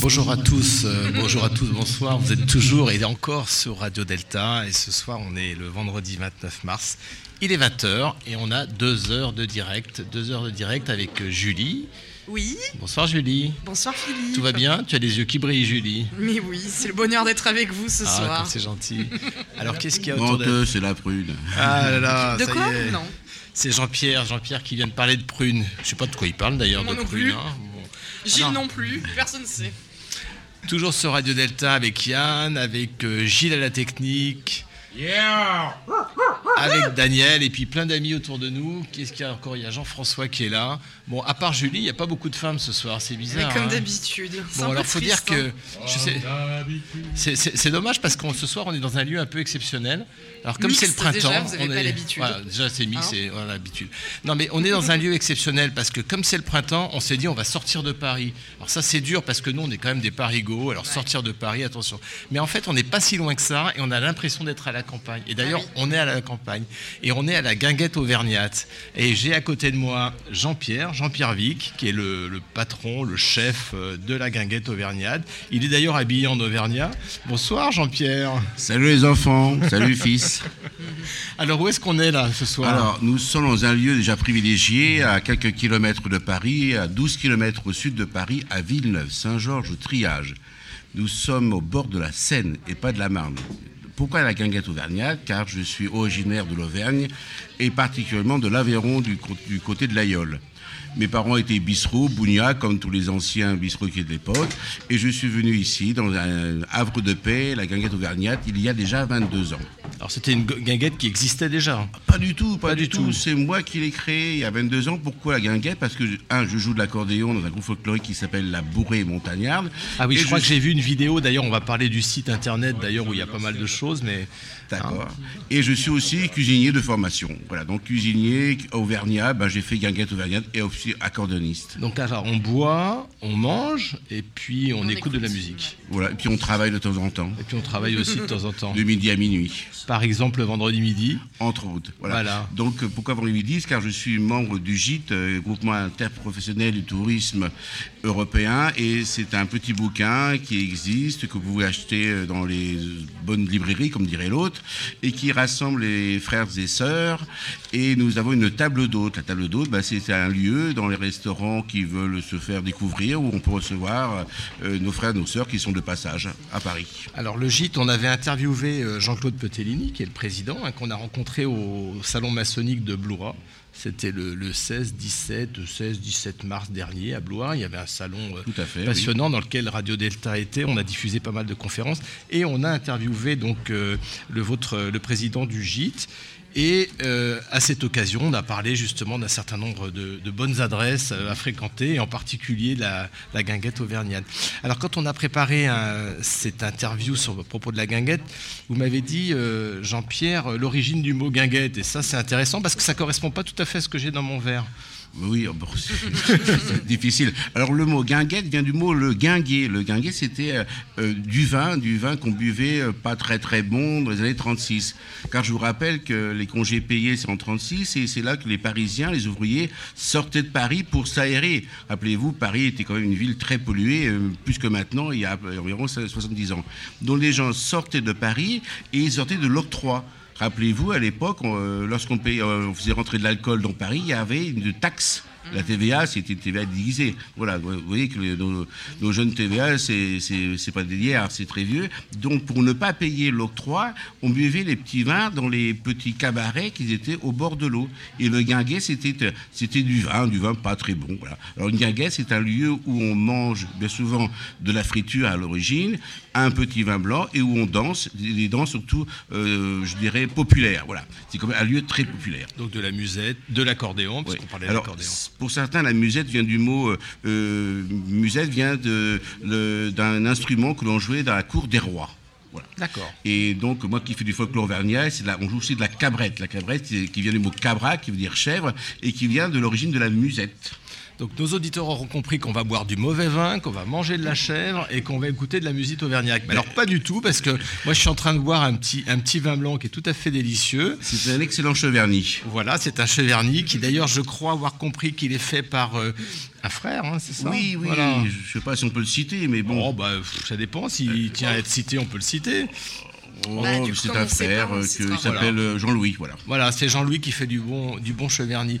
Bonjour à tous, euh, bonjour à tous, bonsoir. Vous êtes toujours et encore sur Radio Delta et ce soir on est le vendredi 29 mars. Il est 20h et on a deux heures de direct, deux heures de direct avec euh, Julie. Oui, Bonsoir Julie. bonsoir Philippe. Tout va bien? Tu as les yeux qui brillent Julie. Mais oui, c'est le bonheur d'être avec vous ce Ah, soir. c'est gentil. Alors qu'est-ce qu'il y a autour de c'est la prude. Ah là là, de ça quoi? y est. Non. C'est Jean-Pierre, Jean-Pierre qui vient de parler de prunes. Je sais pas de quoi il parle d'ailleurs de plus. hein. Bon. Gilles non plus, personne ne sait. Toujours sur Radio Delta avec Yann, avec euh, Gilles à la technique. Avec Daniel et puis plein d'amis autour de nous. Qu'est-ce qu'il y a encore? Il y a Jean-François qui est là. Bon, à part Julie, il n'y a pas beaucoup de femmes ce soir, c'est Mais bizarre. comme hein. d'habitude. C'est Bon, un alors faut dire que hein. c'est- c'est c'est dommage parce que ce soir on est dans un lieu un peu exceptionnel. Alors comme c'est le printemps, déjà, vous on pas est- l'habitude. Voilà, déjà c'est mix Hein a l'habitude. Non mais on est dans un lieu exceptionnel parce que comme c'est le printemps, on s'est dit on va sortir de Paris. Alors ça c'est dur parce que nous on est quand même des parigots. Alors sortir de Paris, attention. Mais en fait on n'est pas si loin que ça et on a l'impression d'être à la campagne. Et d'ailleurs Ah oui. on est à la campagne et on est à la guinguette auvergnate. Et j'ai à côté de moi Jean-Pierre, Jean-Pierre Vic, qui est le, le patron, le chef euh, de la guinguette auvergnate. Il est d'ailleurs habillé en auvergnat. Bonsoir Jean-Pierre. Salut les enfants, salut fils. Alors où est-ce qu'on est là ce soir? Alors, nous sommes dans un lieu déjà privilégié, à quelques kilomètres de Paris, à 12 kilomètres au sud de Paris, à Villeneuve, Saint-Georges-Triage. Nous sommes au bord de la Seine et pas de la Marne. Pourquoi la guinguette auvergnate? Car je suis originaire de l'Auvergne et particulièrement de l'Aveyron du côté de l'Aïole. Mes parents étaient bistrots, bougnats, comme tous les anciens bistrotiers de l'époque. Et je suis venu ici, dans un havre de paix, la guinguette auvergnate, il y a déjà 22 ans. Alors c'était une gu- guinguette qui existait déjà. Pas du tout, pas, Pas du, du tout. tout. C'est moi qui l'ai créé il y a 22 ans. Pourquoi la guinguette? Parce que, un, je joue de l'accordéon dans un groupe folklorique qui s'appelle la Bourrée Montagnarde. Ah oui, je crois que j'ai vu une vidéo. D'ailleurs, on va parler du site internet d'ailleurs où il y a pas mal de choses, mais D'accord. Et je suis aussi cuisinier de formation. Voilà, donc cuisinier auvergnat, ben, j'ai fait guinguette auvergnate et aussi accordéoniste. donc alors on boit, on mange et puis on, On écoute, de la écoute. musique. Voilà, et puis on travaille de temps en temps, Et puis on travaille aussi de temps en temps. de midi à minuit. Par exemple, le vendredi midi. Entre autres. Voilà. Voilà. Donc pourquoi vendredi midi? Car je suis membre du GIT, euh, groupement interprofessionnel du tourisme européen, et c'est un petit bouquin qui existe, que vous pouvez acheter euh, dans les bonnes librairies, comme dirait l'autre, et qui rassemble les frères et sœurs. Et nous avons une table d'hôte. La table d'hôte, bah, c'est un lieu dans les restaurants qui veulent se faire découvrir, où on peut recevoir euh, nos frères et nos sœurs qui sont de passage à Paris. Alors le gîte, on avait interviewé Jean-Claude Qui est le président, hein, qu'on a rencontré au salon maçonnique de Blois. C'était le, le 16, 17, 16, 17 mars dernier à Blois. Il y avait un salon euh, Tout à fait, passionnant dans lequel Radio Delta était. On a diffusé pas mal de conférences et on a interviewé donc euh, le, votre, le président du gîte. Et euh, à cette occasion, on a parlé justement d'un certain nombre de, bonnes adresses euh, à fréquenter, et en particulier la, guinguette auvergnate. Alors, quand on a préparé un- cette interview sur, à propos de la guinguette, vous m'avez dit, euh, Jean-Pierre, euh, l'origine du mot guinguette. Et ça, c'est intéressant parce que ça correspond pas tout à fait à ce que j'ai dans mon verre. Oui, bon, c'est difficile. Alors le mot guinguette vient du mot le guinguet. Le guinguet, c'était euh, euh, du vin, du vin qu'on buvait euh, pas très très bon dans les années 36. Car je vous rappelle que les congés payés, c'est en 36, et c'est là que les Parisiens, les ouvriers, sortaient de Paris pour s'aérer. Rappelez-vous, Paris était quand même une ville très polluée, plus que maintenant, il y a environ 70 ans. Donc les gens sortaient de Paris et ils sortaient de l'octroi. Rappelez-vous, à l'époque, euh, lorsqu'on euh, on faisait rentrer de l'alcool dans Paris, il y avait une taxe La TVA, c'était une TVA déguisée. Voilà, vous voyez que les- nos, nos jeunes TVA, c'est c'est- c'est pas d'hier, c'est très vieux. Donc, pour ne pas payer l'octroi, on buvait les petits vins dans les petits cabarets qui étaient au bord de l'eau. Et le guinguet, c'était c'était du vin, du vin pas très bon. Voilà. Alors, une guinguet, c'est un lieu où on mange bien souvent de la friture à l'origine, un petit vin blanc et où on danse, des danses surtout, euh, je dirais, populaires. Voilà. C'est comme un lieu très populaire. Donc de la musette, de l'accordéon, parce qu'on parlait de l'accordéon. pour certains, la musette vient du mot. euh, euh, musette vient d'un instrument que l'on jouait dans la cour des rois. Voilà. D'accord. Et donc, moi qui fais du folklore auvergnat, c'est on joue aussi de la cabrette. La cabrette qui vient du mot cabra, qui veut dire chèvre, et qui vient de l'origine de la musette. Donc nos auditeurs auront compris qu'on va boire du mauvais vin, qu'on va manger de la chèvre et qu'on va écouter de la musique auvergnate. Mais alors pas du tout, parce que moi je suis en train de boire un petit, un petit vin blanc qui est tout à fait délicieux. C'est un excellent cheverny. Voilà, c'est un cheverny qui d'ailleurs je crois avoir compris qu'il est fait par euh, un frère, hein, c'est ça? Oui, oui, Voilà. je ne sais pas si on peut le citer, mais bon. Oh, bah, pff, ça dépend, s'il tient à être cité, on peut le citer. Oh, Bah, c'est un frère euh, qui s'appelle euh, Jean-Louis, voilà. Voilà, c'est Jean-Louis qui fait du bon, du bon cheverny.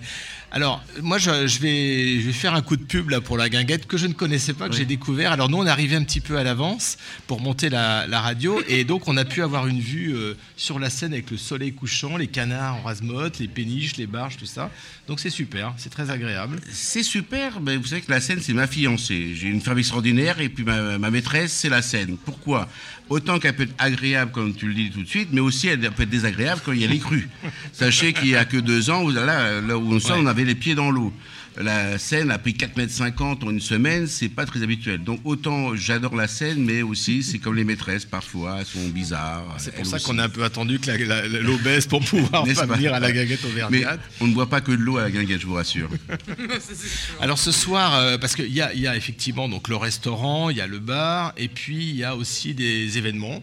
Alors, moi, je, je vais, je vais faire un coup de pub là, pour la guinguette que je ne connaissais pas, que j'ai découvert. Alors, nous, on est arrivé un petit peu à l'avance pour monter la, la radio. Et donc, on a pu avoir une vue euh, sur la scène avec le soleil couchant, les canards en rasemotte, les péniches, les barges, tout ça. Donc, c'est super, c'est très agréable. C'est super, mais vous savez que la scène, c'est ma fiancée. J'ai une femme extraordinaire et puis ma, ma maîtresse, c'est la scène. Pourquoi? Autant qu'elle peut être agréable, comme tu le dis tout de suite, mais aussi elle peut être désagréable quand il y a les crues. Sachez qu'il n'y a que deux ans, là, là où on Ouais. on avait les pieds dans l'eau. La scène a pris 4,50 m en une semaine, c'est pas très habituel. Donc autant j'adore la scène, mais aussi c'est comme les maîtresses, parfois, elles sont bizarres. C'est pour ça qu'on a un peu attendu que la- la- la- l'eau baisse pour pouvoir pas pas venir à la guinguette Mais auvergnate. on ne boit pas que de l'eau à la guinguette, je vous rassure. Alors ce soir, euh, parce qu'il y a, il y a effectivement donc le restaurant, il y a le bar, et puis il y a aussi des événements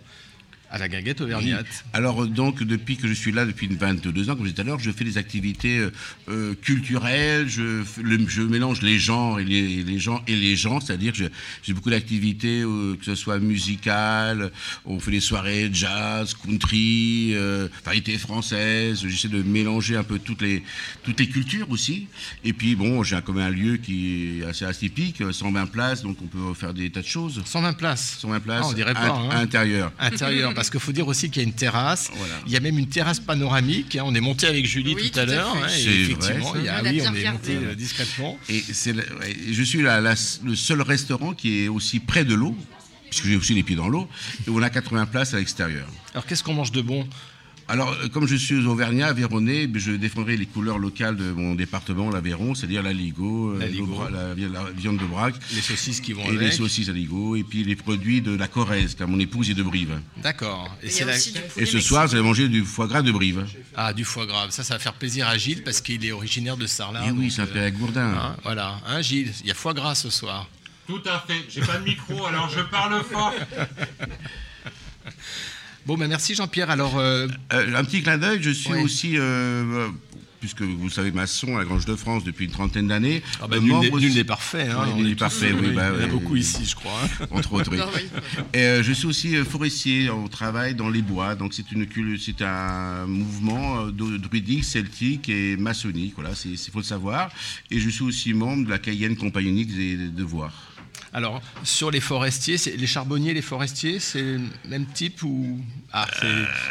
à la guinguette auvergnate. Alors euh, donc depuis que je suis là depuis une 22 ans, comme je disais tout à l'heure, je fais des activités euh, euh, culturelles, je, f- le- je mélange les gens et les, les gens et les gens, c'est-à-dire que j'ai beaucoup d'activités, euh, que ce soit musicales, on fait des soirées jazz, country, euh, variété française, j'essaie de mélanger un peu toutes les, toutes les cultures aussi. Et puis bon, j'ai un- comme un lieu qui est assez atypique, euh, 120 places, donc on peut faire des tas de choses. 120 places. 120 places Ah, on dirait pas, hein. à l'intérieur. Intérieur, parce qu'il faut dire aussi qu'il y a une terrasse. Voilà. Il y a même une terrasse panoramique. hein. On est monté avec Julie Oui, tout à tout à l'heure. hein, vrai, effectivement, ça. il y a, On l'a oui, bien on est monté euh, discrètement. Et c'est le- ouais, je suis la- la- le seul restaurant qui est aussi près de l'eau, puisque j'ai aussi les pieds dans l'eau, et on a 80 places à l'extérieur. Alors qu'est-ce qu'on mange de bon? Alors, euh, comme je suis auvergnat, Véronais, je défendrai les couleurs locales de mon département, l'Aveyron, c'est-à-dire la ligo, euh, La ligo. le bra- la, vi- la viande de braque, Les saucisses qui vont et les saucisses à ligo, et puis les produits de la Corrèze, car mon épouse est de Brive. D'accord. Et la- ce soir, vous allez manger du foie gras de Brive. Ah, du foie gras. Ça, ça va faire plaisir à Gilles parce qu'il est originaire de Sarlat. Et oui, donc, c'est un Pierre Gourdin. hein, voilà. Hein, Gilles, il y a foie gras ce soir. Tout à fait. J'ai pas de micro, alors je parle fort. Bon, ben merci Jean-Pierre. Alors, euh, Euh, un petit clin d'œil, je suis Ouais. aussi, euh, puisque vous savez, maçon à la Grange de France depuis une trentaine d'années. ah ben, nul n'est- membre nul aussi- n'est parfait. Hein, on est tous- parfait, oui, bah, il y en a beaucoup ici, je crois. hein. entre autres. oui. Non, oui. Et euh, je suis aussi euh, forestier, on travaille dans les bois, donc c'est une cul- c'est un mouvement euh, de- druidique, celtique et maçonnique, voilà, c'est il faut le savoir. Et je suis aussi membre de la Cayenne Compagnie des des Devoirs. Alors, sur les forestiers, les charbonniers, les forestiers, c'est le même type ou ah,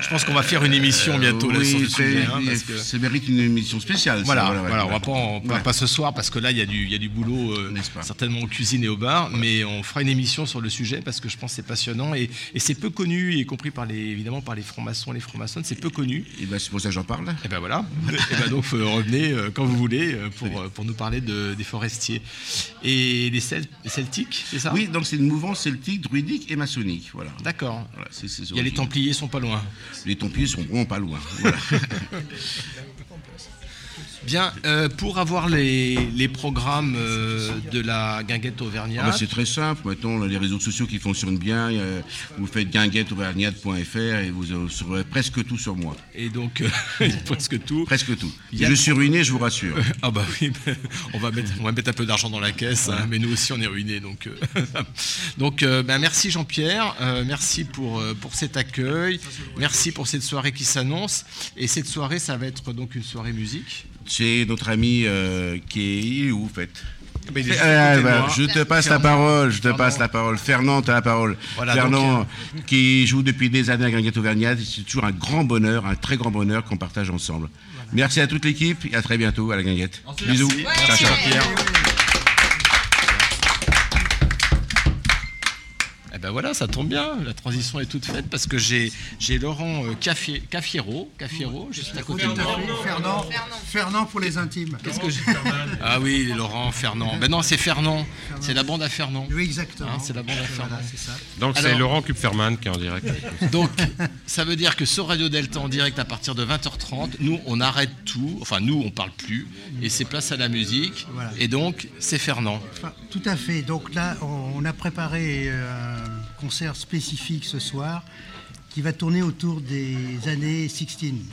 Je pense qu'on va faire une émission bientôt Euh, Oui, sur le c'est- sujet. hein, que- ça mérite une émission spéciale. ça, Voilà, ouais, voilà, on va pas, en- pas, Ouais. pas ce soir parce que là il y a du, y a du boulot euh, certainement en cuisine et au bar, mais on fera une émission sur le sujet parce que je pense que c'est passionnant et, et c'est peu connu, y compris par les évidemment par les francs-maçons, les francs-maçonnes, c'est peu connu. Et ben, c'est pour ça que j'en parle. Et ben voilà. et ben donc euh, revenez euh, quand vous voulez pour, pour nous parler de- des forestiers et les, Celt- les celtiques, c'est ça Oui, donc c'est une mouvance celtique, druidique et maçonnique, voilà. D'accord. Voilà, Il y a les Templiers sont pas loin. Les Templiers sont vraiment pas loin. Voilà. Bien, euh, pour avoir les, les programmes euh, de la guinguette Ah auvergnate, bah, c'est très simple. Maintenant, les réseaux sociaux qui fonctionnent bien. Euh, Vous faites guinguetteauvergnate.fr et vous aurez presque tout sur moi. et donc presque tout. Presque tout. A- je suis ruiné, je vous rassure. Ah bah oui, on va mettre, on va mettre un peu d'argent dans la caisse, hein, mais nous aussi on est ruinés. Donc Donc, ben, merci Jean-Pierre, merci pour, pour cet accueil, merci pour cette soirée qui s'annonce. Et cette soirée, ça va être donc une soirée musique. C'est notre ami euh, qui est il est où, en fait? Ben, il est bah, moi. je te passe la parole, je te Fernand. passe la parole. Fernand, tu as la parole. Voilà, Fernand, donc, qui joue depuis des années à Guinguette Auvergnat, c'est toujours un grand bonheur, un très grand bonheur qu'on partage ensemble. Merci à toute l'équipe et à très bientôt à la Guinguette. Bisous. Ciao, Merci ciao. Ben voilà, ça tombe bien, la transition est toute faite parce que j'ai j'ai Laurent euh, Caffi- Caffiero, Caffiero, juste à côté de moi. Fernand, Fernand pour les intimes. Qu'est-ce que j'ai Ah oui, Laurent, Fernand. Ben non, c'est Fernand. C'est la bande à Fernand. Oui, exactement. Hein, c'est la bande à Voilà, Fernand. c'est ça. Donc c'est Laurent Kupferman qui est en direct. Donc, ça veut dire que sur Radio Delta en direct à partir de 20h30, nous on arrête tout, enfin nous on parle plus, et c'est place à la musique, Voilà. et donc c'est Fernand. Tout à fait. Donc là, on a préparé euh, concert spécifique ce soir qui va tourner autour des années 16,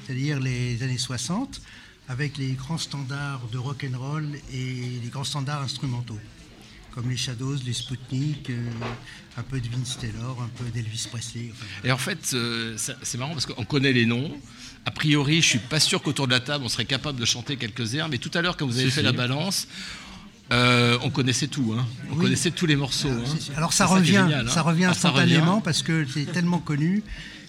c'est-à-dire les années 60, avec les grands standards de rock and roll et les grands standards instrumentaux, comme les Shadows, les Sputnik, euh, un peu de Vince Taylor, un peu d'Elvis Presley. enfin, Et en fait, euh, c'est marrant parce qu'on connaît les noms. A priori, je suis pas sûr qu'autour de la table on serait capable de chanter quelques airs, mais tout à l'heure quand vous avez fait si. la balance, euh, on connaissait tout, hein. on Oui. connaissait tous les morceaux. hein. C'est- Alors ça C'est revient, génial, hein. ça revient Ah, ça instantanément parce que c'est tellement connu.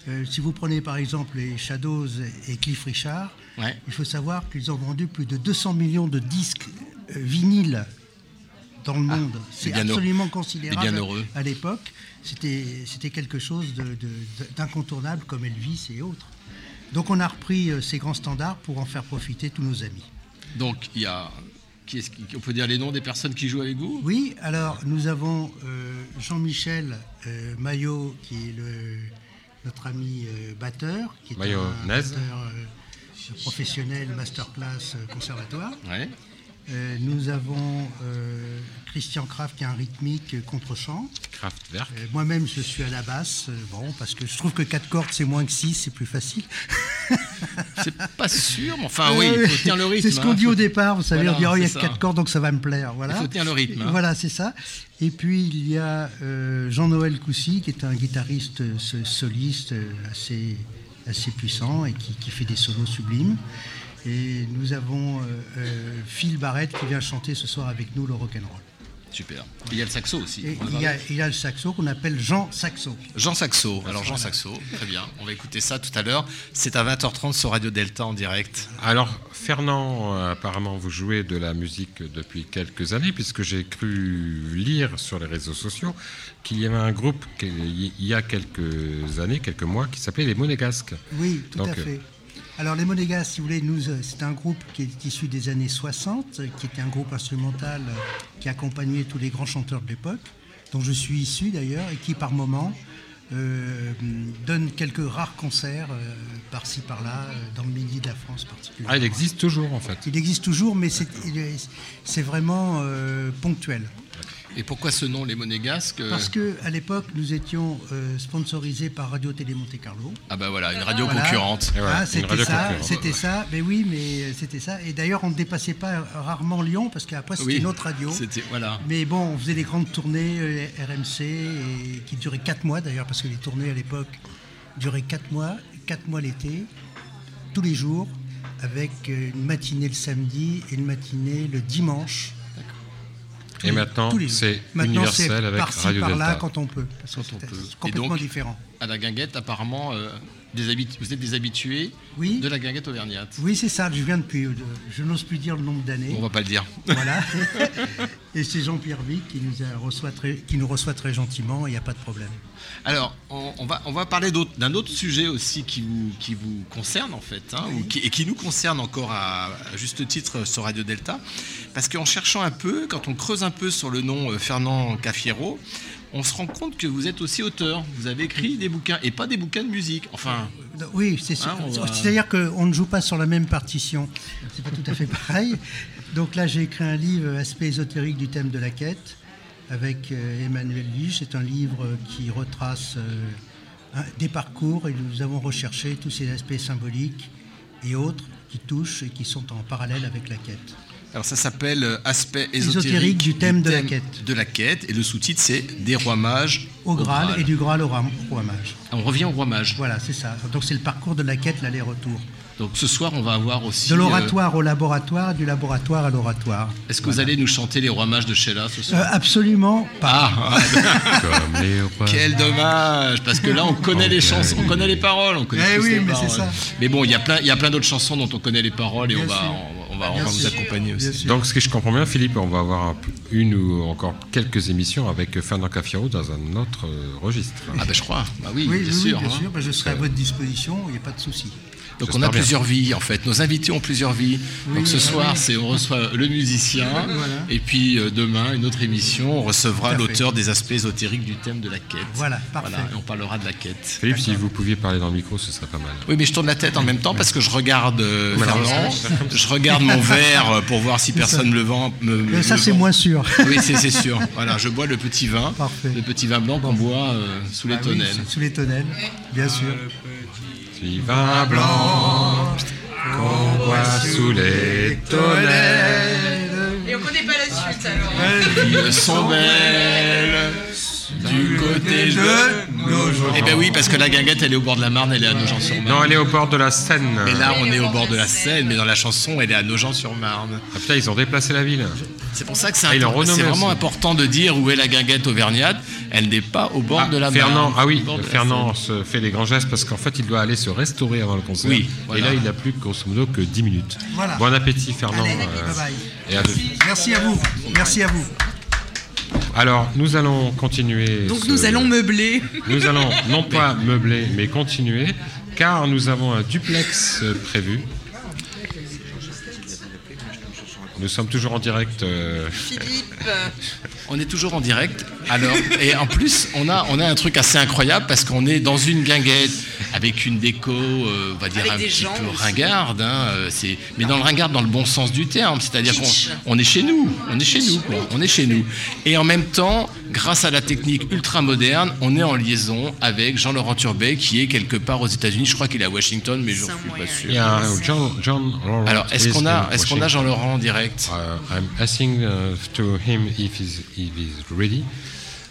Euh, si vous prenez par exemple les Shadows et Cliff Richard, Ouais. il faut savoir qu'ils ont vendu plus de 200 millions de disques euh, vinyles dans le monde. C'est Ah, bien heureux. absolument considérable bien heureux. à l'époque. C'était quelque chose d'incontournable comme Elvis et autres. Donc on a repris euh, ces grands standards pour en faire profiter tous nos amis. Donc il y a, qui est-ce qui- on peut dire les noms des personnes qui jouent avec vous? Oui, alors nous avons euh, Jean-Michel euh, Maillot, qui est le, notre ami euh, batteur, qui est un batteur euh, professionnel, masterclass conservatoire. Ouais. Euh, nous avons euh, Christian Kraft, qui est un rythmique contre-champ. Kraftwerk. Euh, Moi-même, je suis à la basse, euh, bon, parce que je trouve que 4 cordes, c'est moins que 6, c'est plus facile. C'est pas sûr, mais enfin oui, Euh, il faut tenir le rythme. C'est ce qu'on hein. dit au départ, vous savez, Voilà, on dit, oh, il y a c'est que ça. 4 cordes, donc ça va me plaire. Voilà. Il faut tenir le rythme, hein. Voilà, c'est ça. Et puis, il y a euh, Jean-Noël Coussy, qui est un guitariste so- soliste assez, assez puissant et qui, qui fait des solos sublimes. Et nous avons Phil Barrett qui vient chanter ce soir avec nous le rock'n'roll. Super. Il y a le saxo aussi. Il y, a, il y a le saxo qu'on appelle Jean Saxo. Jean Saxo. Alors Jean Saxo, très bien. On va écouter ça tout à l'heure. C'est à 20h30 sur Radio Delta en direct. Alors, Fernand, euh, apparemment, vous jouez de la musique depuis quelques années, puisque j'ai cru lire sur les réseaux sociaux qu'il y avait un groupe il y a quelques années, quelques mois, qui s'appelait les Monégasques. Oui, tout Donc, à fait. Alors les Monégas, si vous voulez, nous, euh, c'est un groupe qui est issu des années 60, euh, qui était un groupe instrumental euh, qui accompagnait tous les grands chanteurs de l'époque, dont je suis issu d'ailleurs, et qui par moment euh, donne quelques rares concerts euh, par-ci par-là, euh, dans le midi de la France particulièrement. Ah, il existe toujours, en fait. Il existe toujours, mais c'est vraiment ponctuel. Et pourquoi ce nom, les Monégasques Parce que à l'époque, nous étions euh, sponsorisés par Radio Télé Monte Carlo. Ah bah voilà, une radio Voilà. concurrente. Ah, c'était radio ça, c'était ça. Mais oui, mais c'était ça. Et d'ailleurs, on ne dépassait pas rarement Lyon parce qu'après c'était Oui, une autre radio. C'était voilà. Mais bon, on faisait des grandes tournées euh, RMC et qui duraient 4 mois d'ailleurs parce que les tournées à l'époque duraient 4 mois, 4 mois l'été, tous les jours, avec euh, une matinée le samedi et une matinée le dimanche. Tous Et les- maintenant, tous les jours. c'est Maintenant, universel c'est avec par-ci, Radio par-là Delta. quand on peut. Parce que Quand on peut. c'est Et complètement donc, différent. À la guinguette, apparemment, euh, des vous êtes des habitués Oui. de la guinguette auvergnate. Oui, c'est ça. Je viens depuis. Je n'ose plus dire le nombre d'années. On va pas le dire. Voilà. et c'est Jean-Pierre Vic qui nous, a reçoit très, qui nous reçoit très gentiment, il n'y a pas de problème. Alors, on, on va, on va parler d'un autre sujet aussi qui vous, qui vous concerne en fait, hein, ou qui- et qui nous concerne encore à, à juste titre sur Radio Delta. Parce qu'en cherchant un peu, quand on creuse un peu sur le nom euh, Fernand Caffiero, on se rend compte que vous êtes aussi auteur. Vous avez écrit des bouquins, et pas des bouquins de musique. Enfin, Oui, c'est Hein, on va- c'est-à-dire qu'on ne joue pas sur la même partition. C'est pas tout à fait pareil. Donc là, j'ai écrit un livre, Aspect ésotérique du thème de la quête, avec euh, Emmanuel Lige. C'est un livre qui retrace euh, des parcours et nous avons recherché tous ces aspects symboliques et autres qui touchent et qui sont en parallèle avec la quête. Alors ça s'appelle euh, Aspect Ésotérique ésotérique du thème de la quête. De la quête. Et le sous-titre, c'est Des rois mages Au Graal, et du Graal au Roi, roi Mage. On revient au roi mage. Voilà, c'est ça. Donc c'est le parcours de la quête, l'aller-retour. Donc ce soir, on va avoir aussi. De euh, l'oratoire au laboratoire, du laboratoire à l'oratoire. Est-ce que vous allez nous chanter les rois mages de Sheila ce soir? Euh, absolument pas. Ah, ah, Comme les rois. quel dommage Parce que là, on connaît les chansons, on connaît les paroles, on connaît Eh oui, les mais paroles. ça. Mais bon, il y a plein, il y a plein d'autres chansons dont on connaît les paroles et Bien on va, sûr. On, va, on va vous accompagner aussi. Donc, ce que je comprends bien, Philippe, on va avoir une ou encore quelques émissions avec Fernand Cafiero dans un autre euh, registre. Ah ben je crois, bah oui, Oui, bien oui, sûr. bien hein. sûr. Ben, je serai à votre disposition, il n'y a pas de souci. Donc on a bien. plusieurs vies en fait. Nos invités ont plusieurs vies. Donc ce ah soir, oui. c'est on reçoit le musicien Voilà. et puis euh, demain une autre émission, on recevra l'auteur des aspects ésotériques du thème de la quête. Voilà, parfait. et on parlera de la quête. Philippe, si vous pouviez parler dans le micro, ce serait pas mal. Oui, mais je tourne la tête en même temps parce que je regarde euh, Fernand, je regarde mon verre euh, pour voir si personne me le vend. me- me- ça, c'est moins sûr. Oui, c'est c'est sûr. Voilà, je bois le petit vin, Parfait. le petit vin blanc qu'on boit euh, sous les Ah oui, tonnelles. sous les tonnelles, bien sûr. Petit vin blanc qu'on boit sous les tonnelles. Et on connaît pas la suite alors. Ils sont belles du côté de Nogent. Eh ben oui, parce que la guinguette, elle est au bord de la Marne, elle est à Nogent-sur-Marne. Non, elle est au bord de la Seine. Et là, on est au bord de la Seine, mais dans la chanson, elle est à Nogent-sur-Marne. Ah putain, ils ont déplacé la ville. C'est pour ça que c'est Ah, vraiment aussi. important de dire où est la guinguette auvergnate. Elle n'est pas au bord Ah, de la Fernand, Marne. ah oui, Fernand se fait des grands gestes parce qu'en fait, il doit aller se restaurer avant le concert. Oui, voilà. Et là, il n'a plus grosso modo que 10 minutes. Voilà. Bon appétit, Fernand. Allez, euh, bye bye. et à deux. Merci à vous. Merci à vous. Alors, nous allons continuer. Donc ce- nous allons meubler. Nous allons non pas meubler, mais continuer, car nous avons un duplex prévu. Nous sommes toujours en direct. euh, Philippe, On est toujours en direct. Alors, et en plus, on a, on a un truc assez incroyable parce qu'on est dans une guinguette avec une déco, euh, on va dire Avec un petit peu aussi. ringarde. hein, euh, c'est, mais dans le ringarde dans le bon sens du terme, c'est-à-dire qu'on on est chez nous, on est chez nous, quoi, on est chez nous. Et en même temps, grâce à la technique ultra moderne, on est en liaison avec Jean-Laurent Turbet qui est quelque part aux États-Unis. Je crois qu'il est à Washington, mais je ne suis pas sûr. Il y a un John, Alors, est-ce qu'on a, est-ce qu'on a. Jean-Laurent en direct? Uh, I'm asking uh, to him if he's, if he's ready.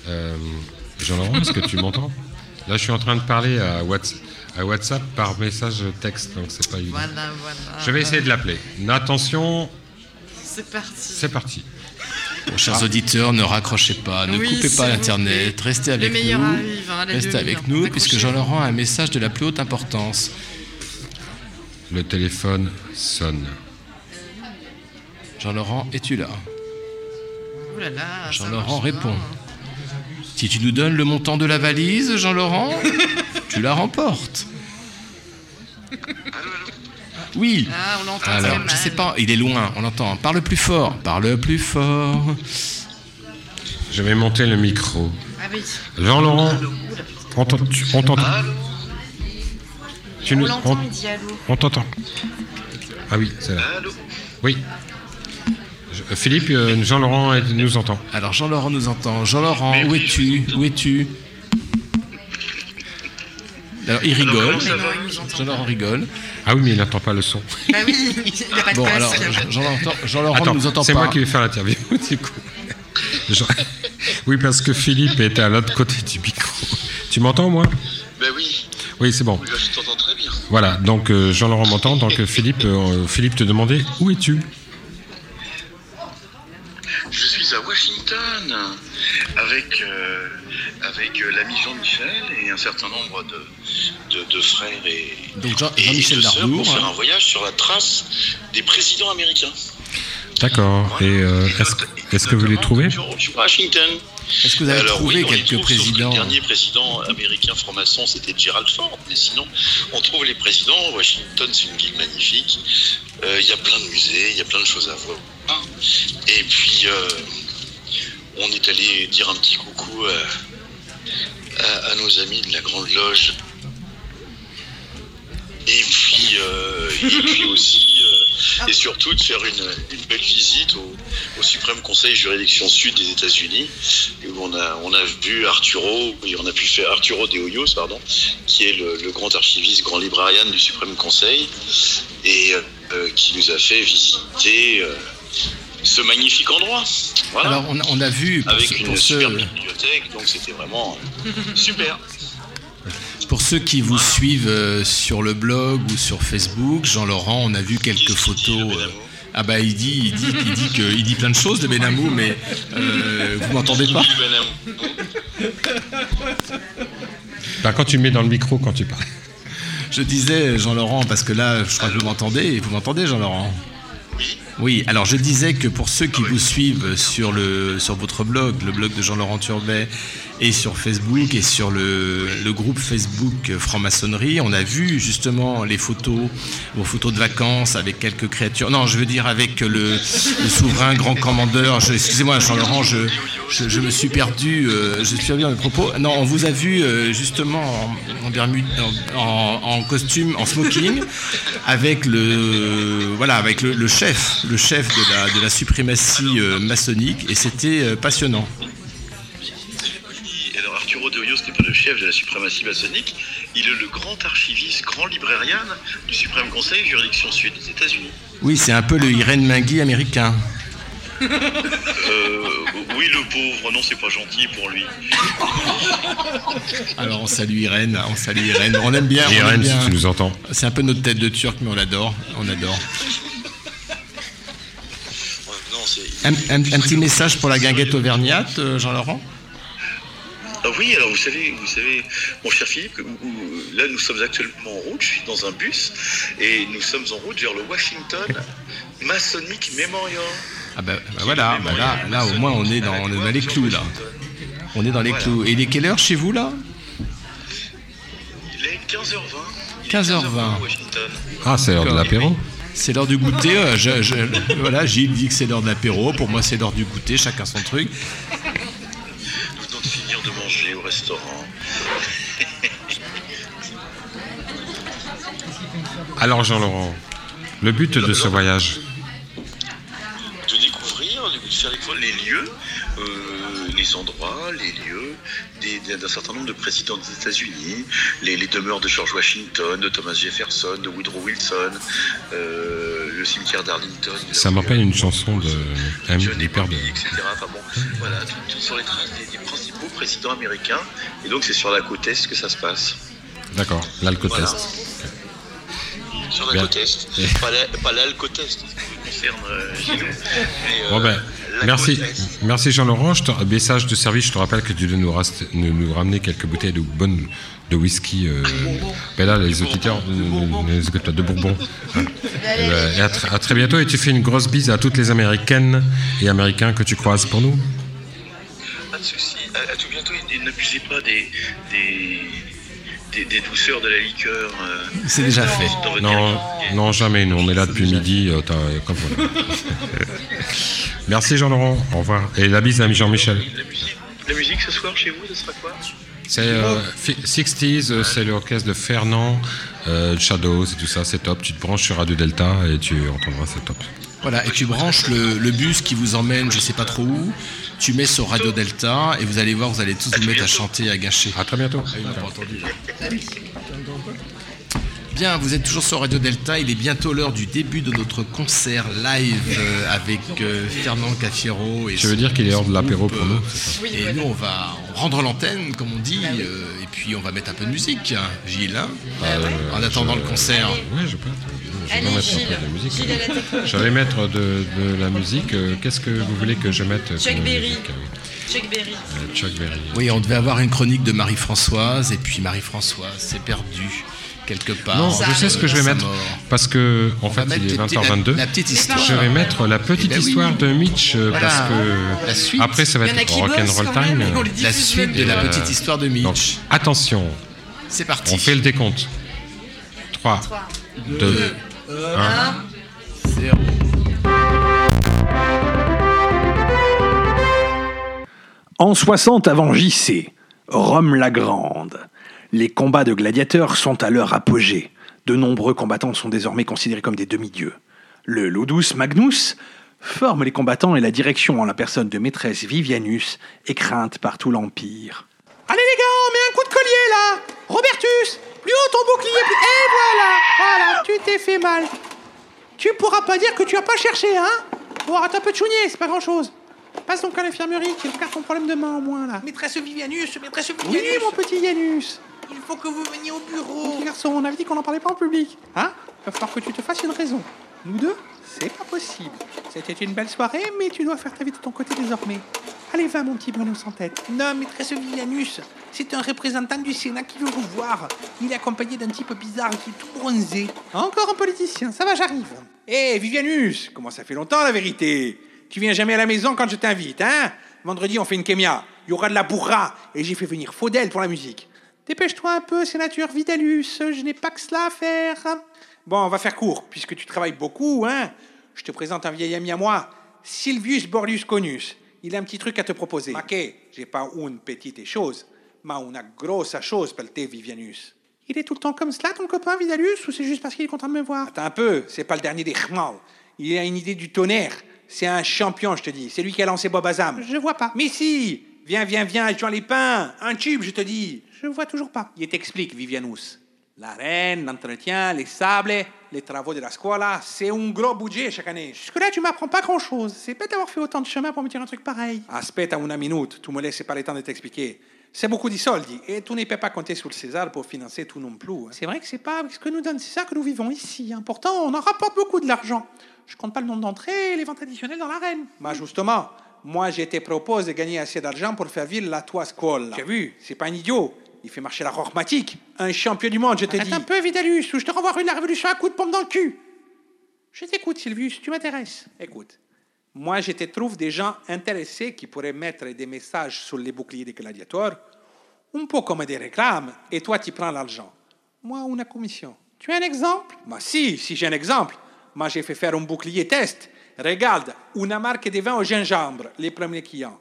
Euh, Jean-Laurent, est-ce que tu m'entends? Là, je suis en train de parler à WhatsApp par message texte, donc c'est pas évident. voilà, voilà. Je vais essayer de l'appeler. Attention, C'est parti. c'est parti. Bon, Chers auditeurs, ne raccrochez pas, ne Oui, coupez pas l'internet, restez avec nous. arrive, hein, Restez avec hein. nous, puisque Jean-Laurent a un message de la plus haute importance. Le téléphone sonne. Jean-Laurent, es-tu là? Oh là Jean-Laurent répond. bien. Si tu nous donnes le montant de la valise, Jean-Laurent, tu la remportes. Oui. Ah, on l'entend Alors, je sais pas, il est loin, on l'entend. Parle plus fort, parle plus fort. Je vais monter le micro. Ah oui. Jean-Laurent, on t'entend. Tu nous- on-. On t'entend. Ah oui, c'est là. Oui. Je- Philippe, euh, Jean-Laurent nous entend. Alors, Jean-Laurent nous entend. Jean-Laurent, où es-tu? Où es-tu? Alors, il rigole. Jean-Laurent rigole. Ah oui, mais il n'entend pas le son. Bah oui, il n'a pas de Bon, alors, Jean-Laurent ne nous entend c'est moi qui vais faire l'interview, du coup. Jean- Oui, parce que Philippe était à l'autre côté du micro. Tu m'entends, moi? Ben oui, Oui, c'est bon. là je t'entends très bien. Voilà, donc euh, Jean-Laurent m'entend, donc euh, Philippe, euh, Philippe te demandait où es-tu? Je suis à Washington avec, euh, avec euh, l'ami Jean-Michel et un certain nombre de, de, de frères et, Donc, Jean- et Jean-Michel de sœurs pour faire un voyage sur la trace des présidents américains. D'accord. Et euh, est-ce est-ce que vous les trouvez sur Washington. Est-ce que vous avez Alors, trouvé oui, quelques trouve, sauf que présidents Le dernier président américain franc-maçon, c'était Gerald Ford. Mais sinon, on trouve les présidents. Washington, c'est une ville magnifique. Euh, Il y a plein de musées, il y a plein de choses à voir. Et puis, euh, on est allé dire un petit coucou à, à- à nos amis de la Grande Loge. Et puis, euh, et puis aussi, euh, et surtout de faire une, une belle visite au, au Suprême Conseil Juridiction Sud des États-Unis, où on a, on a vu Arturo, et on a pu faire Arturo de Hoyos, pardon, qui est le, le grand archiviste, grand librarian du Suprême Conseil, et euh, qui nous a fait visiter ce magnifique endroit. Voilà. Alors on a, on a vu pour Avec une pour super bibliothèque, donc c'était vraiment euh, super. pour ceux qui vous suivent euh, sur le blog ou sur Facebook, Jean-Laurent, on a vu quelques photos. euh, ah bah il dit, il dit, il dit que, il dit plein de choses de Benamou, mais euh, vous m'entendez pas Du Benamou. Bah, quand tu mets dans le micro quand tu parles. Je disais Jean-Laurent parce que là, je crois que vous m'entendez. Vous m'entendez, Jean-Laurent Oui. Alors je disais que pour ceux qui vous suivent sur, sur votre blog, le blog de Jean-Laurent Turbet, et sur Facebook et sur le, groupe Facebook Franc-Maçonnerie, on a vu justement les photos, vos photos de vacances avec quelques créatures. Non, je veux dire avec le, souverain grand commandeur. Excusez-moi, Jean-Laurent, je, me suis perdu, euh, je suis perdu dans mes propos. Non, on vous a vu euh, justement en, costume, en smoking, avec le voilà, avec le, chef, le chef de la, suprématie euh, maçonnique, et c'était passionnant. Chef de la suprématie maçonnique, il est le grand archiviste, grand librarian du Suprême Conseil juridiction sud des États-Unis. Oui, c'est un peu le Irène Mingui américain. Euh, oui, le pauvre, non, c'est pas gentil pour lui. Alors on salue Irène, on salue Irène, on aime bien, on aime Irène, si bien. tu nous entends. C'est un peu notre tête de turc, mais on l'adore, on adore. Non, c'est- Un, un- un petit message pour la guinguette auvergnate, euh, Jean-Laurent? Ah oui, alors vous savez, vous savez, mon cher Philippe, où- où- là nous sommes actuellement en route, je suis dans un bus, et nous sommes en route vers le Washington Masonic Memorial. Ah bah, bah voilà, bah là, là au moins on est dans, on est dans les clous là. On est dans les Voilà. clous. Et il est quelle heure chez vous là? Il est 15h20. Il est 15h20. à Washington. Ah, c'est l'heure de l'apéro. C'est l'heure du goûter. euh, je- je- voilà, Gilles dit que c'est l'heure de l'apéro. Pour moi, c'est l'heure du goûter. Chacun son truc. De finir de manger au restaurant. Alors, Jean-Laurent, le but de ce voyage? De découvrir, de faire les lieux, les endroits, les lieux des- des- d'un certain nombre de présidents des États-Unis, les, les demeures de George Washington, de Thomas Jefferson, de Woodrow Wilson, euh, le cimetière d'Arlington. Ça m'appelle une chanson de M, John du père de. F. etc. Enfin bon, voilà, tout, sur les traces des, des principaux présidents américains. Et donc c'est sur la côte est que ça se passe. D'accord, l'alcotest. Voilà. Sur la Bien. côte est. Pas la- pas l'alcotest, concerne euh. Mais, euh, Bon ben, merci, côte merci Jean-Laurent. Je te- Message de service, je te rappelle que tu dois nous, nous, ramener quelques bouteilles de bonne de whisky. Euh, ben là, les auditeurs, euh, les auditeurs de Bourbon. Eh ben, et à, tr- à très bientôt. Et tu fais une grosse bise à toutes les Américaines et Américains que tu croises pour nous. Pas de soucis. À, à tout bientôt. Et, et n'abusez pas des, des, des, des douceurs de la liqueur. euh, C'est déjà fait. Non, non, jamais. Nous, on est là depuis midi. euh, comme voilà. Merci Jean-Laurent. Au revoir. Et la bise à Jean-Michel. La musique, la musique ce soir chez vous, ce sera quoi? C'est euh, fi- 60s, euh, c'est l'orchestre de Fernand, euh, Shadows et tout ça, c'est top. Tu te branches sur Radio Delta et tu entendras, c'est top. Voilà, et tu branches le, le bus qui vous emmène, je sais pas trop où. Tu mets sur Radio Delta et vous allez voir, vous allez tous vous mettre à chanter, à gâcher. À très bientôt. Ah, il m'a pas entendu. là. Bien, vous êtes toujours sur Radio Delta. Il est bientôt l'heure du début de notre concert live euh, avec euh, Fernand Caffiero. Et Tu veux dire qu'il est l'heure de l'apéro pour nous, Et nous, on va rendre l'antenne, comme on dit, euh, et puis on va mettre un peu de musique, hein, Gilles, hein, Euh, en attendant je- le concert. Ouais, je peux. Je vais Allez, mettre de musique. La. J'allais mettre de, de la musique. Qu'est-ce que vous voulez que je mette Chuck comme Berry. musique, euh, Chuck Berry. euh, Chuck Berry. Oui, on devait avoir une chronique de Marie-Françoise, et puis Marie-Françoise s'est perdue quelque part. Non, Ça je sais ce que je vais mettre. mort. Parce que, en On fait, il est la petite- 20h22. La, la petite histoire. Je vais mettre la petite Eh ben oui. histoire de Mitch Voilà. parce que La suite. après ça va être rock'n'roll même, time. La suite de la petite histoire de Donc Mitch. attention, C'est parti. on fait le décompte. 3, 2, 1. Zéro. En 60 avant JC, Rome la Grande. Les combats de gladiateurs sont à leur apogée. De nombreux combattants sont désormais considérés comme des demi-dieux. Le Ludus Magnus forme les combattants et la direction en la personne de maîtresse Vivianus est crainte par tout l'Empire. Allez les gars, on met un coup de collier là Robertus, plus haut ton bouclier, plus... Et voilà Voilà, tu t'es fait mal. Tu pourras pas dire que tu as pas cherché, hein Bon, arrête un peu de chougner, c'est pas grand chose. Passe donc à l'infirmerie, qui regarde ton problème de main en moins là. Maîtresse Vivianus, maîtresse Oui, Vivianus. mon petit Yanus. Il faut que vous veniez au Mon bureau. petit garçon, on avait dit qu'on n'en parlait pas en public. Hein? Va falloir que tu te fasses une raison. Nous deux, c'est pas possible. C'était une belle soirée, mais tu dois faire ta vie de ton côté désormais. Allez, va, mon petit Bruno sans tête. Non, maîtresse Vivianus, c'est un représentant du Sénat qui veut vous voir. Il est accompagné d'un type bizarre qui est tout bronzé. Encore un politicien, ça va, j'arrive. Hé, Vivianus, comment ça fait longtemps la vérité? Tu viens jamais à la maison quand je t'invite, hein? Vendredi, on fait une kémia. Il y aura de la bourra et j'ai fait venir Faudel pour la musique. Dépêche-toi un peu, sénateur Vidalus, je n'ai pas que cela à faire. Bon, on va faire court, puisque tu travailles beaucoup, hein Je te présente un vieil ami à moi, Silvius Borlius Conus. Il a un petit truc à te proposer. Ok, j'ai pas une petite chose, mais une grosse chose pour te, Vivianus. Il est tout le temps comme cela, ton copain Vidalus, ou c'est juste parce qu'il est content de me voir? Attends un peu, c'est pas le dernier des Khmal. Il a une idée du tonnerre. C'est un champion, je te dis. C'est lui qui a lancé Bob Azam. Je vois pas. Mais si Viens, viens, viens, Jean Lépin Un tube, je te dis Je vois toujours pas. Il t'explique, Vivianus. La reine, l'entretien, les sables, les travaux de la scuola, c'est un gros budget chaque année. Jusque-là, tu m'apprends pas grand-chose. C'est bête d'avoir fait autant de chemin pour me dire un truc pareil. Aspetta una minute, tu me laisses pas le temps de t'expliquer. C'est beaucoup de soldi et tu ne peux pas compter sur le César pour financer tout non plus. hein. C'est vrai que c'est pas avec ce que nous donne César que nous vivons ici. hein. Pourtant, on en rapporte beaucoup de l'argent. Je compte pas le nombre d'entrées et les ventes additionnelles dans l'arène. Mais justement, moi je te propose de gagner assez d'argent pour faire vivre la tua scuola. Tu as vu, c'est pas un idiot. Il fait marcher la rormatique. Un champion du monde, je te Arrête dis. un peu, Vidalus, ou je te renvoie de la Révolution à coup de pompe dans le cul. Je t'écoute, Sylvius, tu m'intéresses. Écoute, moi je te trouve des gens intéressés qui pourraient mettre des messages sur les boucliers des gladiateurs, un peu comme des réclames, et toi tu prends l'argent. Moi, une commission. Tu as un exemple? Ma si, si j'ai un exemple. Moi j'ai fait faire un bouclier test. Regarde, une marque de vin au gingembre, les premiers clients.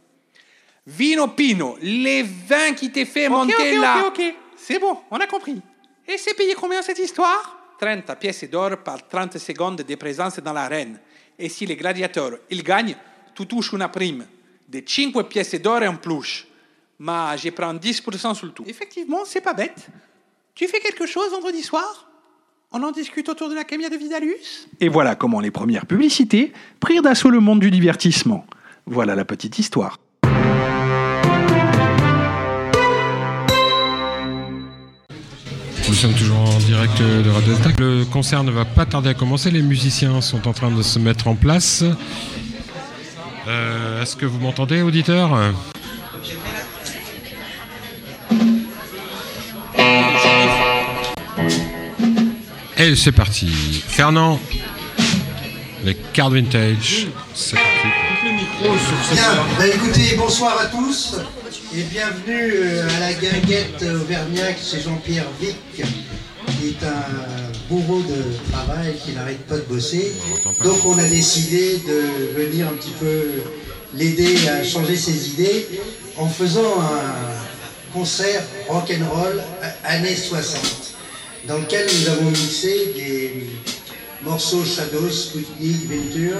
Vino Pino, les vins qui t'ai fait Ok, monter ok, là. ok, ok. C'est bon, on a compris. Et c'est payé combien cette histoire? 30 pièces d'or par 30 secondes de présence dans l'arène. Et si les gladiateurs, ils gagnent, tu touches une prime de 5 pièces d'or en plus. Mais je prends 10% sur le tout. Effectivement, c'est pas bête. Tu fais quelque chose vendredi soir? On en discute autour de la camia de Vidalus? Et voilà comment les premières publicités prirent d'assaut le monde du divertissement. Voilà la petite histoire. Nous sommes toujours en direct de Radio Delta. Le concert ne va pas tarder à commencer. Les musiciens sont en train de se mettre en place. Euh, Est-ce que vous m'entendez, auditeur? Et c'est parti. Fernand, les cartes vintage. C'est parti. Bien, bah écoutez, bonsoir à tous et bienvenue euh, à la guinguette Auvergnat chez Jean-Pierre Vic, qui est un bourreau de travail qui n'arrête pas de bosser. Donc on a décidé de venir un petit peu l'aider à changer ses idées en faisant un concert rock'n'roll années 60, dans lequel nous avons mixé des morceaux Shadows, Sputnik, Venture,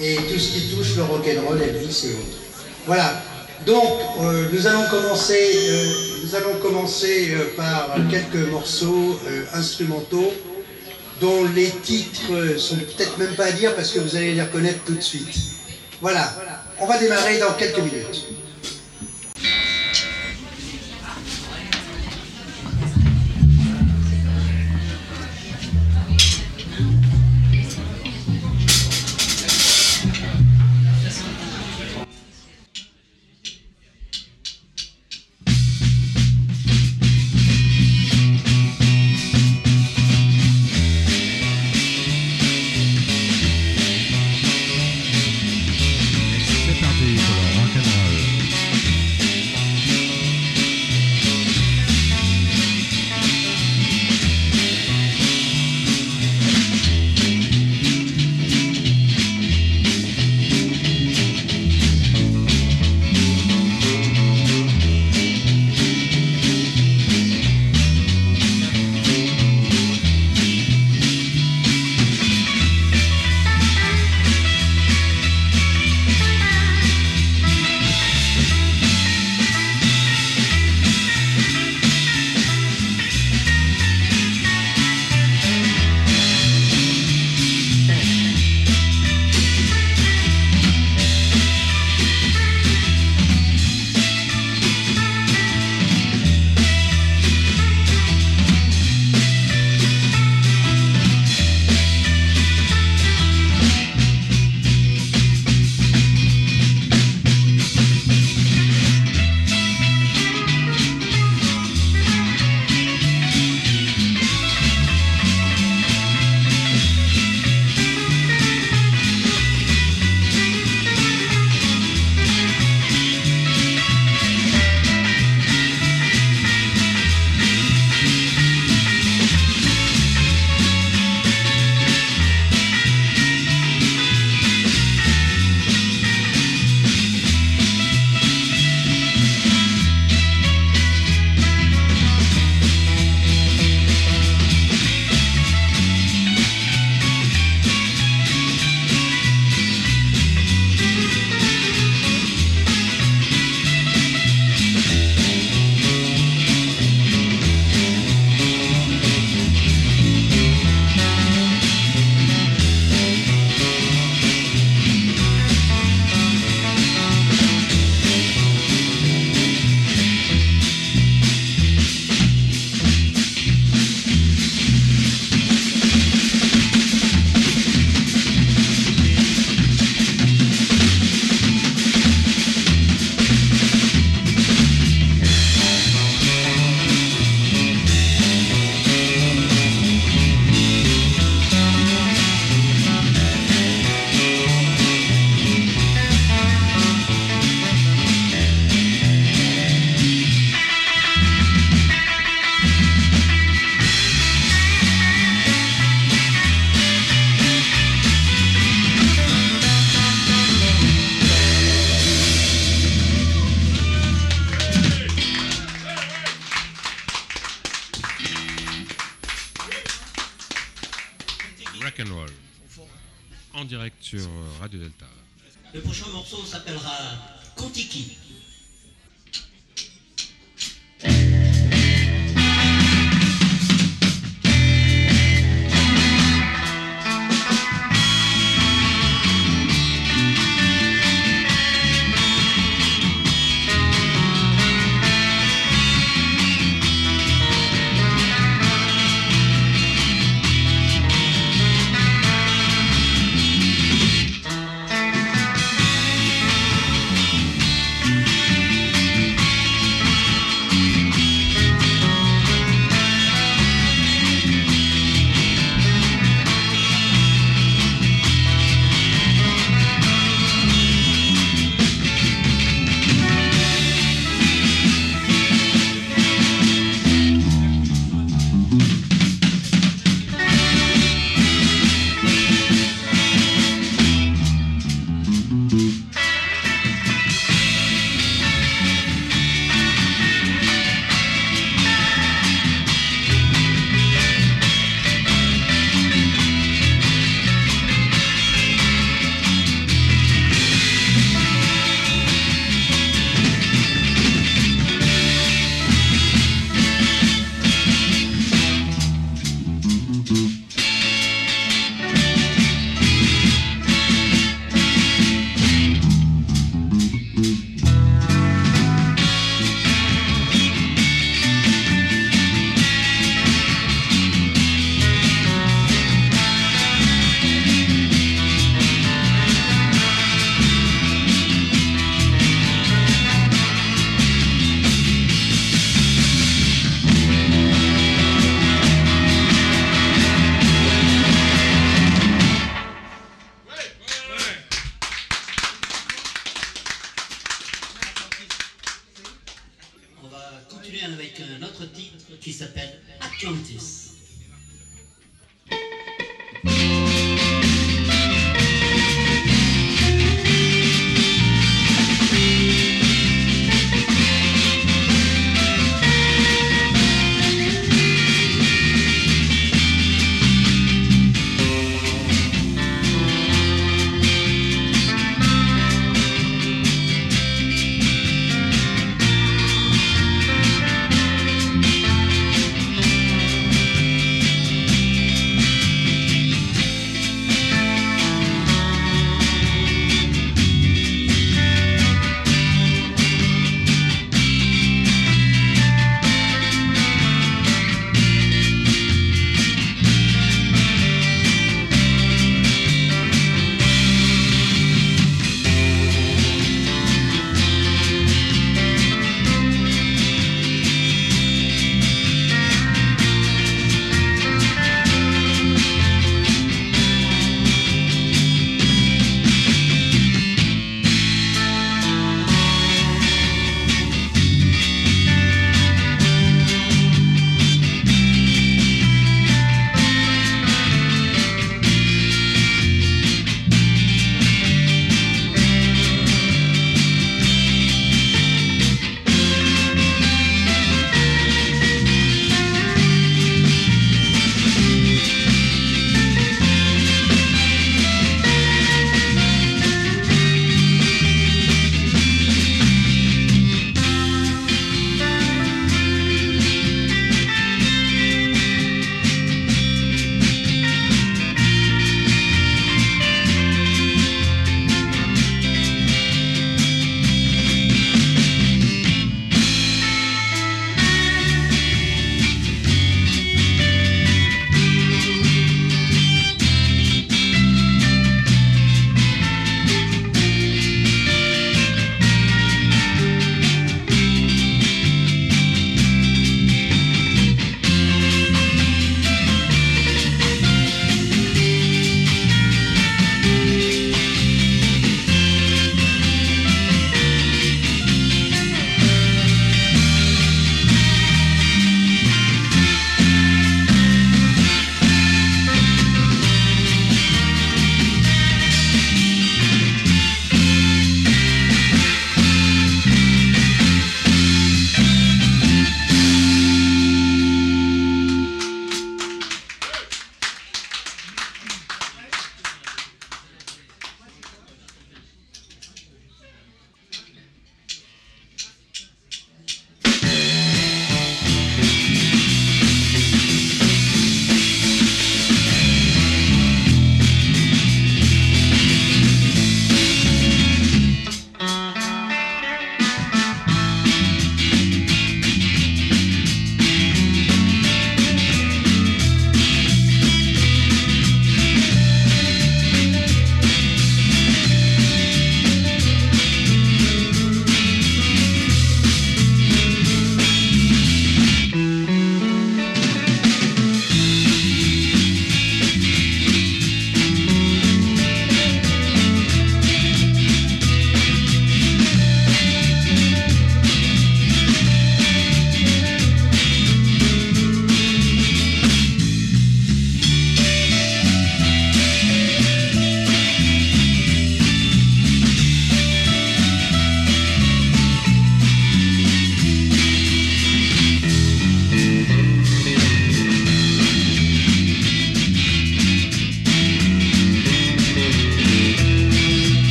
et tout ce qui touche le rock'n'roll, Elvis et autres. Voilà. Donc, euh, nous allons commencer, euh, nous allons commencer euh, par quelques morceaux instrumentaux dont les titres euh, sont peut-être même pas à dire parce que vous allez les reconnaître tout de suite. Voilà. On va démarrer dans quelques minutes.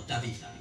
Song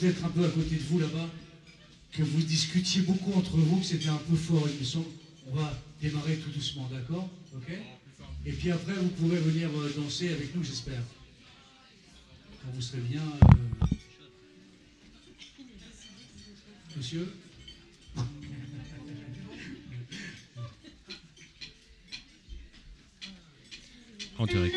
d'être un peu à côté de vous là-bas, que vous discutiez beaucoup entre vous, que c'était un peu fort, il me semble. On va démarrer tout doucement, d'accord Ok Et puis après, vous pourrez venir euh, danser avec nous, j'espère. Quand vous serez bien. Euh, monsieur en direct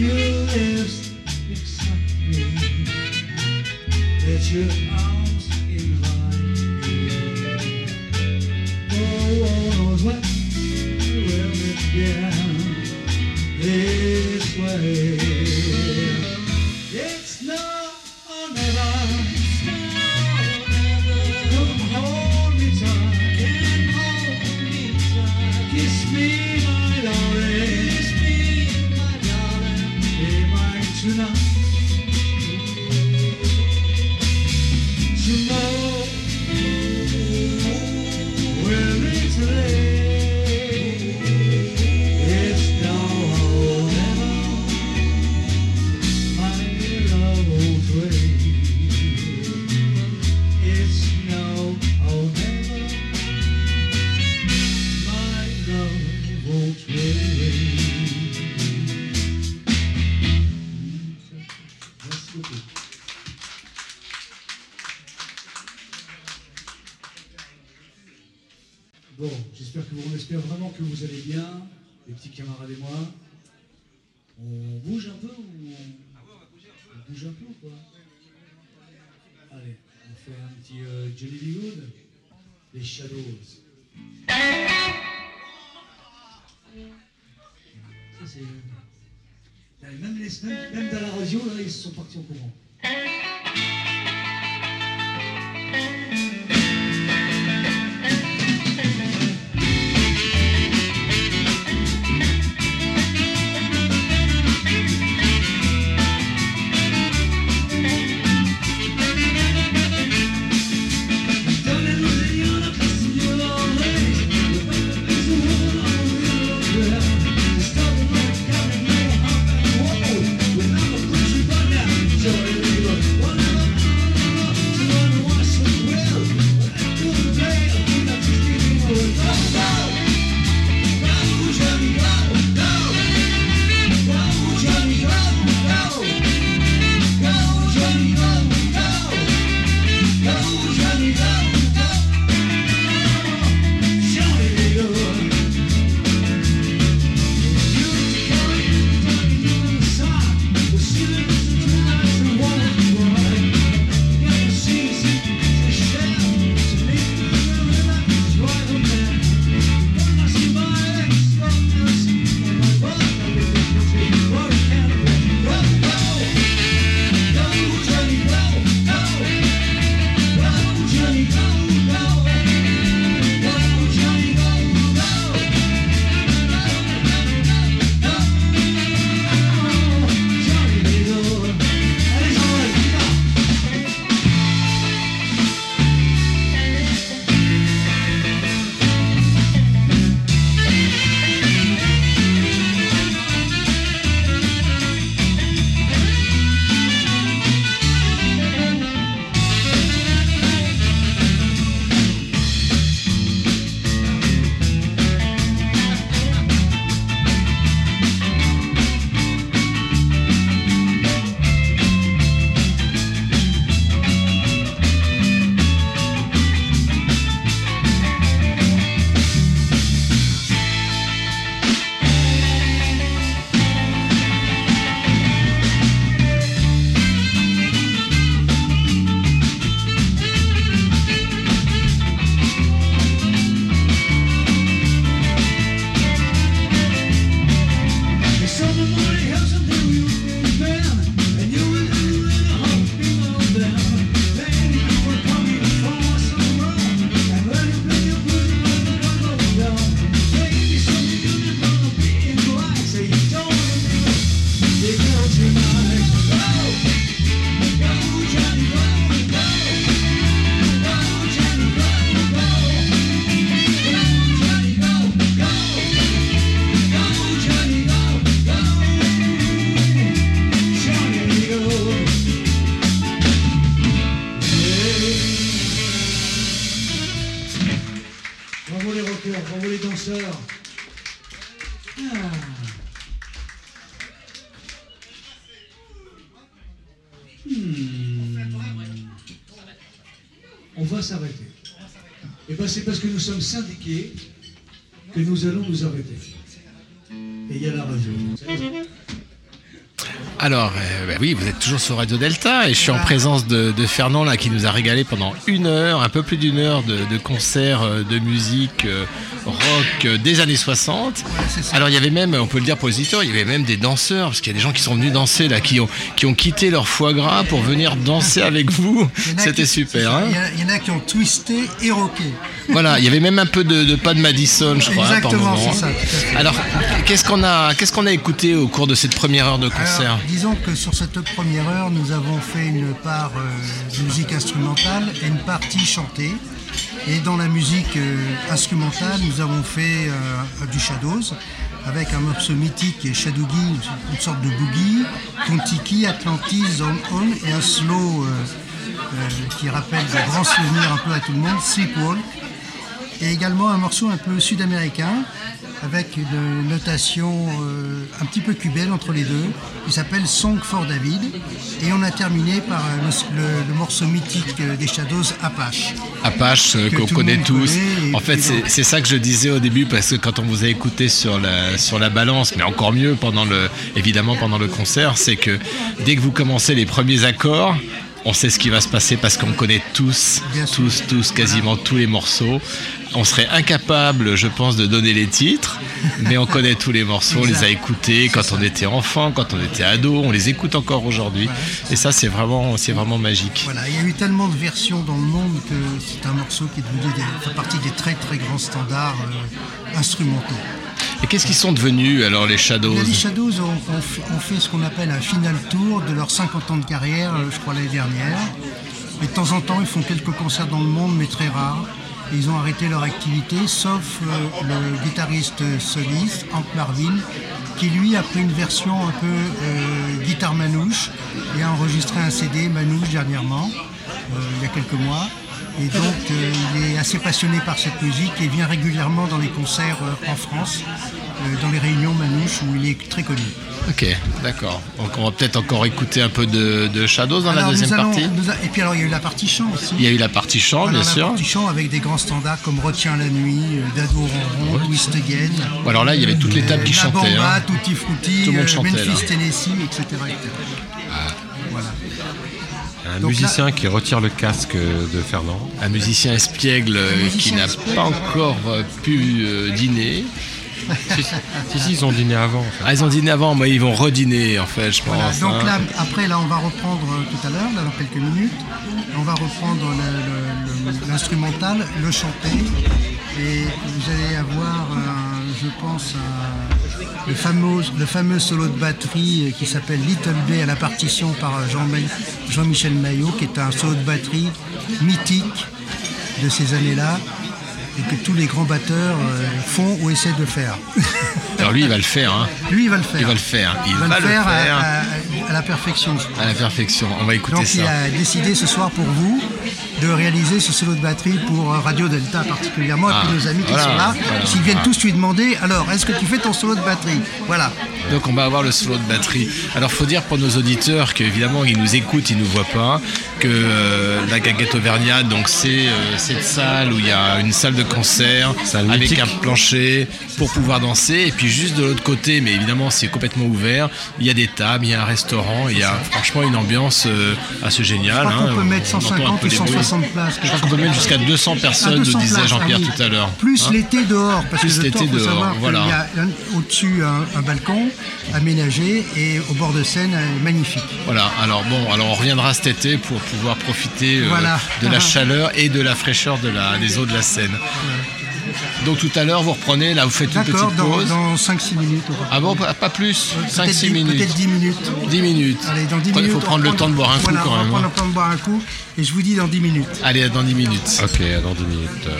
you list except me. That you avec Johnny Lee Hood, les Shadows. Ça, là, euh, même, même, dans la radio, là, ils sont partis au courant. Sommes syndiqués toujours sur Radio Delta et je suis en présence de, de Fernand là qui nous a régalé pendant une heure, un peu plus d'une heure de, de concerts euh, de musique euh, rock euh, des années 60. Alors il y avait même, on peut le dire pour les auditeurs, il y avait même des danseurs parce qu'il y a des gens qui sont venus danser là, qui ont qui ont quitté leur foie gras pour venir danser avec vous. C'était super. Hein Il y, en a qui ont twisté et rocké. voilà, il y avait même un peu de, de pas de Madison, je crois, hein, par Exactement, ça, fait. Alors, qu'est-ce qu'on a, qu'est-ce qu'on a écouté au cours de cette première heure de concert? Alors, disons que sur cette première nous avons fait une part euh, musique instrumentale et une partie chantée. Et dans la musique euh, instrumentale, nous avons fait euh, du Shadows avec un morceau mythique qui est une- sorte de boogie, Kontiki, Atlantis, Zone On et un slow euh, qui rappelle des grands souvenirs un peu à tout le monde, Sleepwalk. Et également un morceau un peu sud-américain avec une notation euh, un petit peu cubaine entre les deux qui s'appelle Song for David. Et on a terminé par euh, le, le- le morceau mythique euh, des Shadows, Apache. Apache qu'on connaît tous. connaît en fait, c'est ça que je disais au début parce que quand on vous a écouté sur la sur la balance, mais encore mieux pendant le évidemment pendant le concert, c'est que dès que vous commencez les premiers accords, on sait ce qui va se passer parce qu'on connaît tous, tous, tous, quasiment tous les morceaux. On serait incapable, je pense, de donner les titres, mais on connaît tous les morceaux, on les a écoutés quand on était enfant, quand on était ado, on les écoute encore aujourd'hui. Et ça, c'est vraiment, c'est vraiment magique. Voilà, il y a eu tellement de versions dans le monde que c'est un morceau qui est devenu des, fait partie des très très grands standards euh, instrumentaux. Et qu'est-ce qu'ils sont devenus alors les Shadows Les Shadows ont, ont fait, ont fait ce qu'on appelle un final tour de leurs 50 ans de carrière, euh, je crois l'année dernière. Et de temps en temps, ils font quelques concerts dans le monde, mais très rares. Ils ont arrêté leur activité, sauf euh, le guitariste soliste, Hank Marvin, qui lui a pris une version un peu euh, guitare manouche et a enregistré un CD manouche dernièrement, euh, il y a quelques mois. Et donc, il est assez passionné par cette musique et vient régulièrement dans les concerts en France, dans les réunions manouches où il est très connu. Ok, d'accord. Donc on va peut-être encore écouter un peu de, de Shadows dans la deuxième allons- partie. a- Et puis alors, il y a eu la partie chant aussi. Il y a eu la partie chant, bien la sûr. partie chant avec des grands standards comme Retiens la nuit, euh, Dado Ronron, Twist Again. Bon, alors là, il y avait toutes les tables qui La chantaient, Bamba, hein. Tutti Frutti, Tout le monde euh, chantait, Memphis, là. Tennessee, etc. etc. Voilà. Un Donc musicien qui retire le casque de Fernand. Un musicien espiègle euh, qui n'a pas encore euh, pu euh, dîner. Si, si, ils ont dîné avant. Ah, ils ont dîné avant, mais ils vont redîner, en fait, je pense. Voilà, donc hein. là, après, là, on va reprendre euh, tout à l'heure, dans quelques minutes, on va reprendre le- le- le- l'instrumental, le, chanter, et vous allez avoir, un- je pense, un- le, fameux, le fameux solo de batterie euh, qui s'appelle Little Bay à la partition par euh, Jean- Jean-Michel Maillot, qui est un solo de batterie mythique de ces années-là, et que tous les grands batteurs euh, font ou essaient de faire. Alors lui, il va le faire. hein. Lui, il va le faire. Il va le faire. Il, Il va, le faire, à- faire à- à la perfection. je crois. à la perfection. On va écouter Donc il ça. a décidé ce soir pour vous de réaliser ce solo de batterie pour euh, Radio Delta particulièrement, et Ah, puis nos amis qui voilà, sont là, voilà. s'ils viennent Ah. tous lui demander, alors est-ce que tu fais ton solo de batterie? Voilà. Donc on va avoir le solo de batterie. Alors faut dire pour nos auditeurs qu'évidemment ils nous écoutent, ils nous voient pas, que euh, la Gaguette Auvergnat, donc c'est euh, cette salle où il y a une salle de concert avec mythique. un plancher pour pouvoir danser. Et puis juste de l'autre côté, mais évidemment c'est complètement ouvert, il y a des tables, il y a un restaurant, il y a franchement une ambiance euh, assez géniale. Je crois hein. peut mettre On entend un 150 peu ou les bruits. 160 places. Je crois qu'on peut mettre jusqu'à 200 personnes, Ah, nous 200 disait Jean-Pierre ah tout à l'heure. Plus Hein l'été dehors, parce Plus que l'été il dehors, savoir voilà. qu'il y a au-dessus un, un balcon aménagé et au bord de Seine magnifique. Voilà, alors bon, alors on reviendra cet été pour pouvoir profiter euh, Voilà. de la chaleur et de la fraîcheur de la, des eaux de la Seine. Donc tout à l'heure, vous reprenez, là vous faites une petite dans, pause. dans 5-6 minutes. on va- Ah bon, pas, pas plus Peut-être 5-6 dix- minutes. Peut-être 10 minutes. 10 minutes. Allez, dans 10 Il minutes. faut on prendre le temps de boire un coup voilà, quand on va même. prendre hein. le temps de boire un coup et je vous dis dans 10 minutes. Allez, dans 10 minutes. Ok, dans 10 minutes. euh,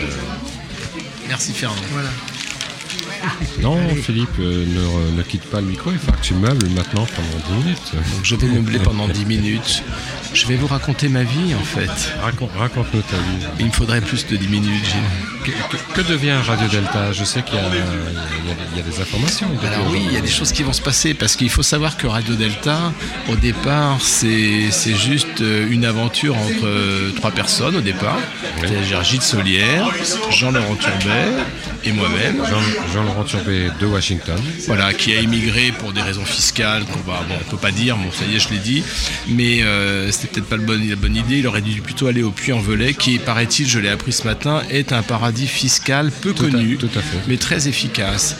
Merci Fernand. Voilà. Non, Philippe, euh, ne, ne quitte pas le micro, il faut que tu meubles maintenant pendant 10 minutes. Donc je vais meubler pendant 10 minutes. Je vais vous raconter ma vie en fait. Raconte- Raconte-nous ta vie. Il me faudrait plus de 10 minutes, Gilles. Que, que- que devient Radio Delta? Je sais qu'il y, y y a des informations. Alors oui, il y a des choses qui vont se passer parce qu'il faut savoir que Radio Delta, au départ, c'est juste euh, une aventure entre euh, trois personnes au départ. C'est-à-dire Gilles Solière, Jean-Laurent Turbet et moi-même. Jean- Turbet de Washington. Voilà, qui a émigré pour des raisons fiscales qu'on va, bon, on peut pas dire, bon, ça y est, je l'ai dit, mais euh, c'était peut-être pas le bon- la bonne idée. Il aurait dû plutôt aller au Puy-en-Velay, qui, paraît-il, je l'ai appris ce matin, est un paradis fiscal peu Tout à- connu, tout à fait. mais très efficace.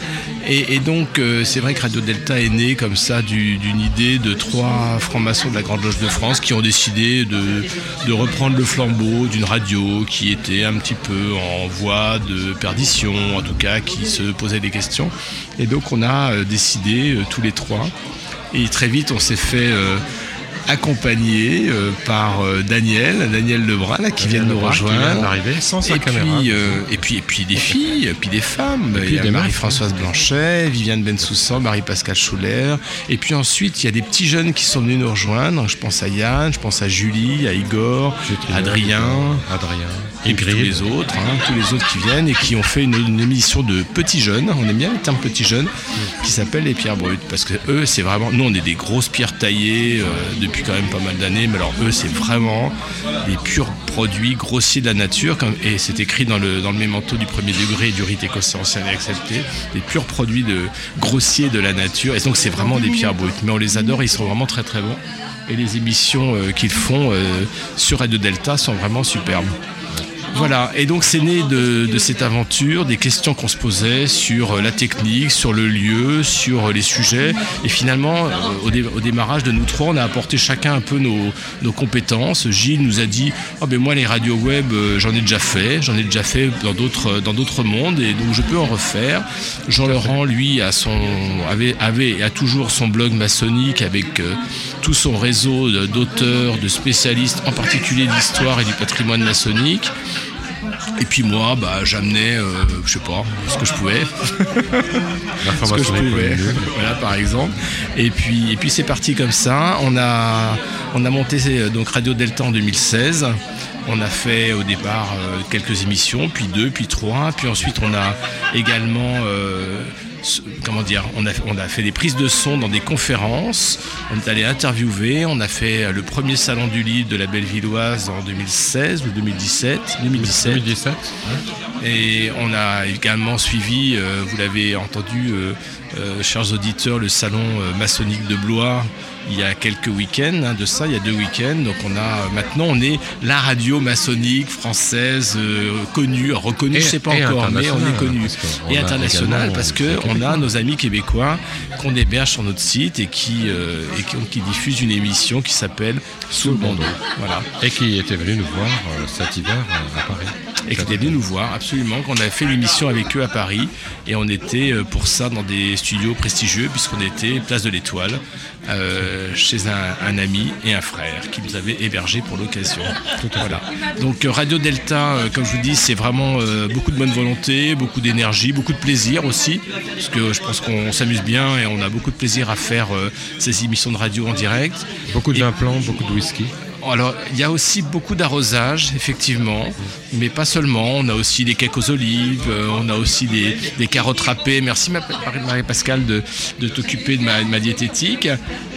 Et, et donc, euh, c'est vrai que Radio Delta est né comme ça du- d'une idée de trois francs-maçons de la Grande Loge de France qui ont décidé de, de reprendre le flambeau d'une radio qui était un petit peu en voie de perdition, en tout cas, qui se posait des questions. Et donc, on a euh, décidé euh, tous les trois. Et très vite, on s'est fait accompagner euh, par euh, Daniel, Daniel Lebrun, là, qui vient de nous rejoindre. sans sa caméra. Euh, et puis, et puis des filles, puis des femmes. puis il y a. Marie-Françoise Blanchet, Viviane Bensoussan, Marie-Pascale Schuller. Et puis ensuite, il y a des petits jeunes qui sont venus nous rejoindre. Je pense à Yann, je pense à Julie, à Igor, Adrien. Adrien. Et puis tous les autres, hein, tous les autres qui viennent et qui ont fait une, une émission de petits jeunes, on aime bien le terme petits jeunes, qui s'appelle les pierres brutes. Parce que eux, c'est vraiment. Nous, on est des grosses pierres taillées euh, depuis quand même pas mal d'années, mais alors eux, c'est vraiment des purs produits grossiers de la nature. Et c'est écrit dans le, dans le mémento du premier degré du rite écossais ancien et accepté, des purs produits de, grossiers de la nature. Et donc, c'est vraiment des pierres brutes. Mais on les adore, ils sont vraiment très très bons. Et les émissions euh, qu'ils font euh, sur Radio Delta sont vraiment superbes. Voilà, et donc c'est né de, cette aventure, des questions qu'on se posait sur euh, la technique, sur le lieu, sur euh, les sujets. Et finalement, euh, au, dé- au démarrage de nous trois, on a apporté chacun un peu nos, compétences. Gilles nous a dit Oh, ben moi, les radios web, j'en ai déjà fait, j'en ai déjà fait dans d'autres dans d'autres mondes, et donc je peux en refaire. Jean-Laurent, lui, a avait, toujours son blog maçonnique avec tout son réseau d'auteurs, de spécialistes, en particulier d'histoire et du patrimoine maçonnique. Et puis moi, bah, j'amenais, euh, je sais pas, ce que je pouvais. Ce que je pouvais. Voilà, par exemple. Et puis, et puis c'est parti comme ça. On a, on a monté euh, donc Radio Delta en 2016. On a fait au départ euh, quelques émissions, puis deux, puis trois. Puis ensuite, on a également euh, comment dire, on a, on a fait des prises de son dans des conférences, on est allé interviewer, on a fait euh, le premier salon du livre de la Bellevilloise en 2016 ou 2017 2017. 2017 Et on a également suivi, euh, vous l'avez entendu, euh, euh, chers auditeurs, le salon euh, maçonnique de Blois il y a quelques week-ends hein, de ça, il y a deux week-ends. Donc on a maintenant on est la radio maçonnique française euh, connue, reconnue, Et- je sais pas encore, mais on est internationale, connu et a international également parce que on a nos amis québécois qu'on héberge sur notre site et qui euh, et qui, qui diffusent une émission qui s'appelle Sous le bandeau. Voilà. Et qui était venu nous voir euh, cet hiver euh, à Paris. Et qui étaient venus nous voir, absolument, qu'on avait fait l'émission avec eux à Paris. Et on était euh, pour ça dans des studios prestigieux, puisqu'on était place de l'Étoile, euh, chez un, un ami et un frère qui nous avaient hébergés pour l'occasion. Voilà. Donc euh, Radio Delta, comme je vous dis, c'est vraiment euh, beaucoup de bonne volonté, beaucoup d'énergie, beaucoup de plaisir aussi, parce que je pense qu'on s'amuse bien et on a beaucoup de plaisir à faire euh, ces émissions de radio en direct. Beaucoup d'implants, beaucoup de whisky. Alors, il y a aussi beaucoup d'arrosage, effectivement, mais pas seulement. On a aussi des cakes aux olives, euh, on a aussi des, des carottes râpées. Merci ma- Marie-Pascale de, t'occuper de ma, diététique.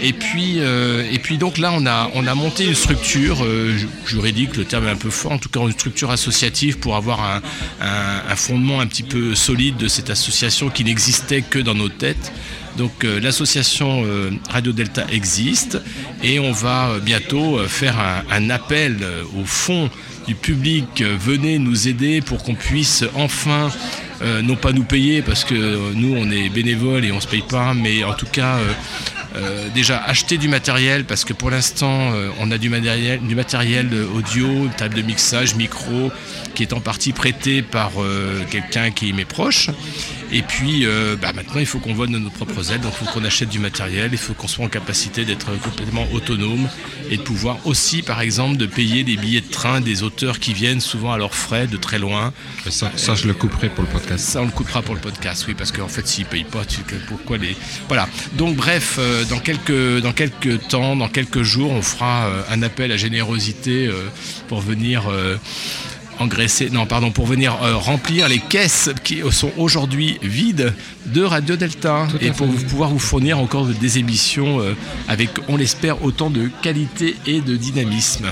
Et puis, euh, et puis donc là, on a, on a monté une structure euh, ju- juridique, le terme est un peu fort, en tout cas une structure associative pour avoir un fondement un petit peu solide de cette association qui n'existait que dans nos têtes. Donc euh, l'association euh, Radio Delta existe et on va euh, bientôt faire un, appel au fond du public. venez nous aider pour qu'on puisse enfin, non pas nous payer parce que nous on est bénévoles et on se paye pas, mais en tout cas euh, déjà acheter du matériel parce que pour l'instant euh, on a du matériel, du matériel audio, une table de mixage, micro qui est en partie prêté par euh, quelqu'un qui m'est proche. Et puis euh, bah, maintenant il faut qu'on vole de nos propres ailes, donc il faut qu'on achète du matériel, il faut qu'on soit en capacité d'être complètement autonome et de pouvoir aussi par exemple de payer des billets de train des auteurs qui viennent souvent à leurs frais de très loin. Ça, ça, je le couperai pour le podcast. Ça, on le coupera pour le podcast, oui, parce qu'en fait, s'ils payent pas, tu, pourquoi les. Voilà. Donc, bref, euh, dans, quelques, dans quelques temps, dans quelques jours, on fera euh, un appel à générosité euh, pour venir. euh, engraisser, non pardon, pour venir euh, remplir les caisses qui sont aujourd'hui vides de Radio Delta et pour vous- pouvoir vous fournir encore des émissions euh, avec, on l'espère, autant de qualité et de dynamisme.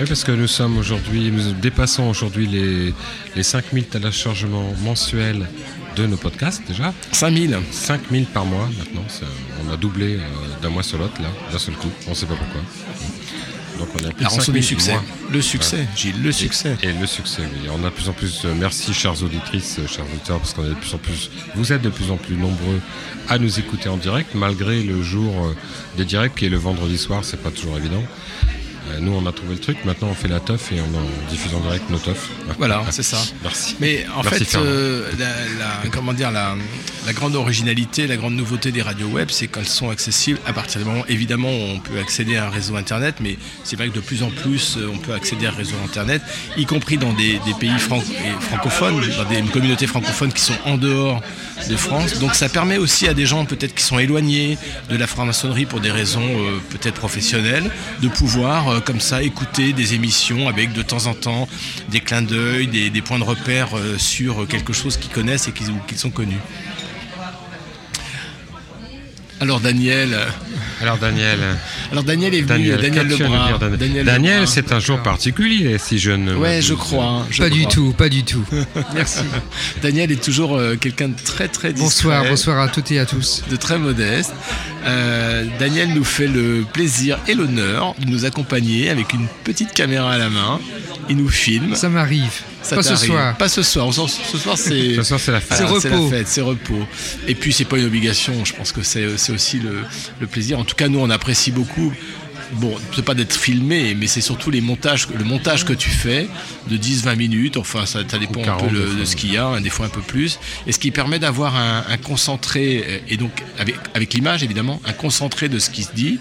Oui, parce que nous sommes aujourd'hui, nous dépassons aujourd'hui les, les 5000 téléchargements mensuels de nos podcasts déjà. 5000 5000 par mois maintenant. on a doublé euh, d'un mois sur l'autre là, d'un seul coup. On ne sait pas pourquoi. Donc on a plus de rançon 5000 du succès. mois. Le succès, Gilles, le Et- succès. Et, le succès, oui. On a de plus en plus. euh, merci, chères auditrices, euh, chers auditeurs, parce qu'on est de plus en plus. Vous êtes de plus en plus nombreux à nous écouter en direct, malgré le jour des directs qui est le vendredi soir. C'est pas toujours évident. Euh, nous, on a trouvé le truc. Maintenant, on fait la teuf et on en diffuse en direct nos teufs. Voilà, c'est ça. Merci. Mais en Merci, fait, euh, la, la- comment dire, la, la grande originalité, la grande nouveauté des radios web, c'est qu'elles sont accessibles à partir du moment, évidemment, on peut accéder à un réseau internet, mais c'est vrai que de plus en plus, euh, on peut accéder à un réseau internet, y compris dans des, des pays francophones, dans des communautés francophones qui sont en dehors de France. Donc ça permet aussi à des gens peut-être qui sont éloignés de la franc-maçonnerie pour des raisons euh, peut-être professionnelles, de pouvoir euh, comme ça écouter des émissions avec de temps en temps des clins d'œil, des, points de repère euh, sur quelque chose qu'ils connaissent et qu'ils sont connus. Alors Daniel. Alors Daniel. Alors Daniel est venu, Daniel, nous Lebrun. dire, Daniel Daniel Daniel, Lebrun. c'est un jour particulier, si je ne. Ouais, je crois. hein, je Pas du tout, pas du tout. Merci. Daniel est toujours euh, quelqu'un de très très discret. Bonsoir, bonsoir à toutes et à tous. De très modeste. Euh, Daniel nous fait le plaisir et l'honneur de nous accompagner avec une petite caméra à la main. Il nous filme. Ça m'arrive. Ça Pas ce soir. Pas ce soir. Ce soir, c'est. Ce soir, c'est la fête. C'est repos. la fête, c'est repos. Et puis, c'est pas une obligation. Je pense que c'est c'est aussi le, le plaisir. En tout cas, nous, on apprécie beaucoup. Bon, c'est pas d'être filmé, mais c'est surtout les montages, le montage que tu fais de 10-20 minutes. Enfin, ça, ça dépend un 40 peu le- de ce qu'il y a, hein, des fois un peu plus. Et ce qui permet d'avoir un, un concentré, euh, et donc avec, avec l'image évidemment, un concentré de ce qui se dit.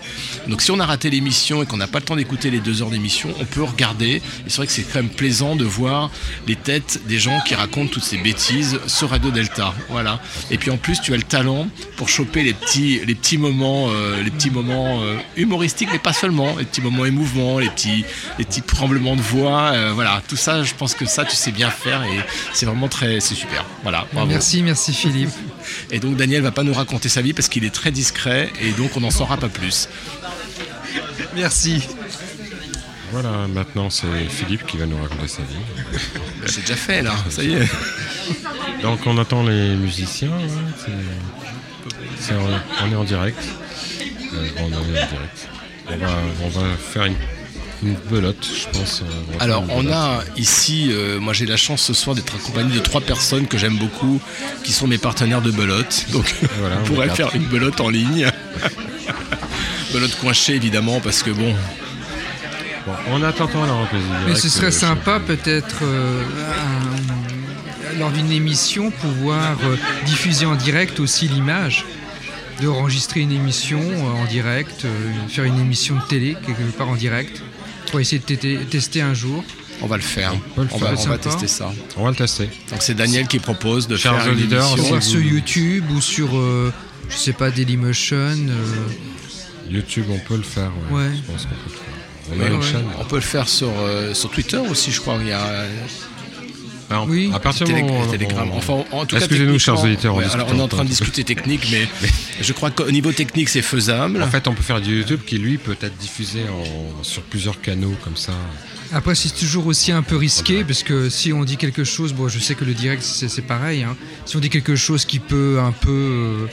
Donc si on a raté l'émission et qu'on n'a pas le temps d'écouter les deux heures d'émission, on peut regarder. Et c'est vrai que c'est quand même plaisant de voir les têtes des gens qui racontent toutes ces bêtises sur Radio Delta. Voilà. Et puis en plus, tu as le talent pour choper les petits, les petits moments, euh, les petits moments euh, humoristiques, mais pas seulement, les petits moments émouvants, les petits, les petits tremblements de voix. euh, voilà, tout ça, je pense que ça, tu sais bien faire et c'est vraiment très, c'est super. Voilà. bravo. Merci, merci Philippe. Et donc Daniel va pas nous raconter sa vie parce qu'il est très discret et donc on n'en saura pas plus. Merci. Voilà, maintenant c'est Philippe qui va nous raconter sa vie. C'est déjà fait là, ça y est. Donc on attend les musiciens. hein, en- on est en direct. Euh, on est en direct. On va, on va faire une, une belote, je pense. euh, Alors on a ici, euh, moi j'ai la chance ce soir d'être accompagné de trois personnes que j'aime beaucoup, qui sont mes partenaires de belote. Donc Voilà, on pourrait faire une belote en ligne. belote coinchée évidemment parce que bon, Bon, on attend la reprise. Mais ce serait sympa peut-être euh, un- lors d'une émission pouvoir euh, diffuser en direct aussi l'image, de enregistrer une émission euh, en direct, euh, faire une émission de télé quelque part en direct, pour essayer de tester un jour. on va le faire. le On, faire. va, on va Sympa. tester ça. On va le tester. Donc c'est Daniel qui propose de faire une auditeurs, émission. vous- sur YouTube ou sur, euh, je sais pas, Dailymotion. euh, YouTube, on peut le faire. Ouais. Ouais. Je pense qu'on peut le faire. On Ouais, ouais. peut le faire sur, euh, sur Twitter aussi, je crois. Il y a euh, Alors, Oui. À partir du moment Telegram. on- Enfin, en tout cas, Excusez-nous, chers auditeurs. Ouais, alors, on est en train de discuter technique, mais je crois qu'au niveau technique, c'est faisable. En fait, on peut faire du YouTube qui, lui, peut être diffusé en- sur plusieurs canaux comme ça. Après, c'est toujours aussi un peu risqué parce que si on dit quelque chose, bon, je sais que le direct c'est c'est pareil. hein. Si on dit quelque chose qui peut un peu euh,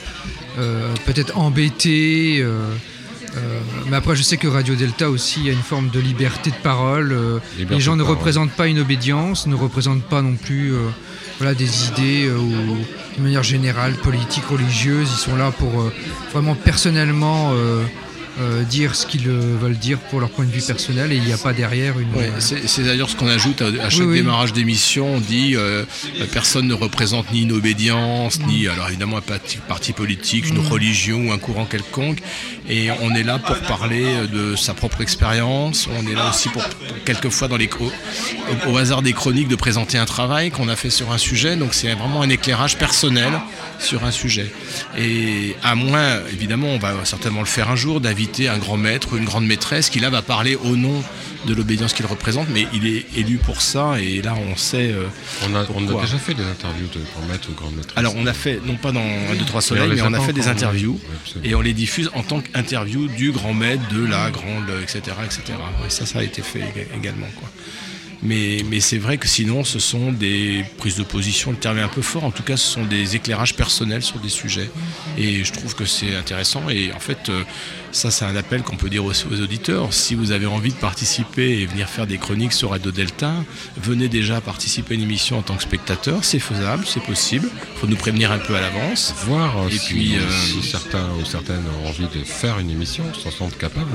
euh, peut-être embêter, euh, Euh, mais après, je sais que Radio Delta aussi a une forme de liberté de parole. euh, Liberté les gens ne parole. représentent pas une obédience, ne représentent pas non plus euh, voilà, des idées euh, ou de manière générale, politique, religieuse. Ils sont là pour euh, vraiment personnellement euh, euh, dire ce qu'ils euh, veulent dire pour leur point de vue personnel et il n'y a pas derrière une. Ouais, c'est d'ailleurs ce qu'on ajoute à, à chaque Oui, oui. démarrage d'émission. On dit euh, euh, personne ne représente ni une obédience, ni alors évidemment un parti, parti politique, une religion ou un courant quelconque. Et on est là pour parler euh, de sa propre expérience. On est là aussi pour, pour quelquefois dans les au, au hasard des chroniques de présenter un travail qu'on a fait sur un sujet. Donc c'est vraiment un éclairage personnel sur un sujet. Et à moins, évidemment, on va certainement le faire un jour, un grand maître ou une grande maîtresse qui là va parler au nom de l'obédience qu'il représente, mais il est élu pour ça et là on sait. euh, On a, on a pourquoi. déjà fait des interviews de grand maître ou grand maîtresse. Alors on a fait, non pas dans 1, 2, 3 soleils, Mais on a fait des interviews oui, et on les diffuse en tant qu'interview du grand maître, de la grande, etc. etc. Et ça, ça a été fait ég- également. Quoi. Mais, mais c'est vrai que sinon, ce sont des prises de position, le terme est un peu fort, en tout cas, ce sont des éclairages personnels sur des sujets. Et je trouve que c'est intéressant. Et en fait, euh, ça, c'est un appel qu'on peut dire aux, aux auditeurs. Si vous avez envie de participer et venir faire des chroniques sur Radio Delta, venez déjà participer à une émission en tant que spectateur. C'est faisable, c'est possible. Il faut nous prévenir un peu à l'avance. Voir euh, Et si, puis, euh, si certains ou certaines ont envie de faire une émission, s'en sentent capables.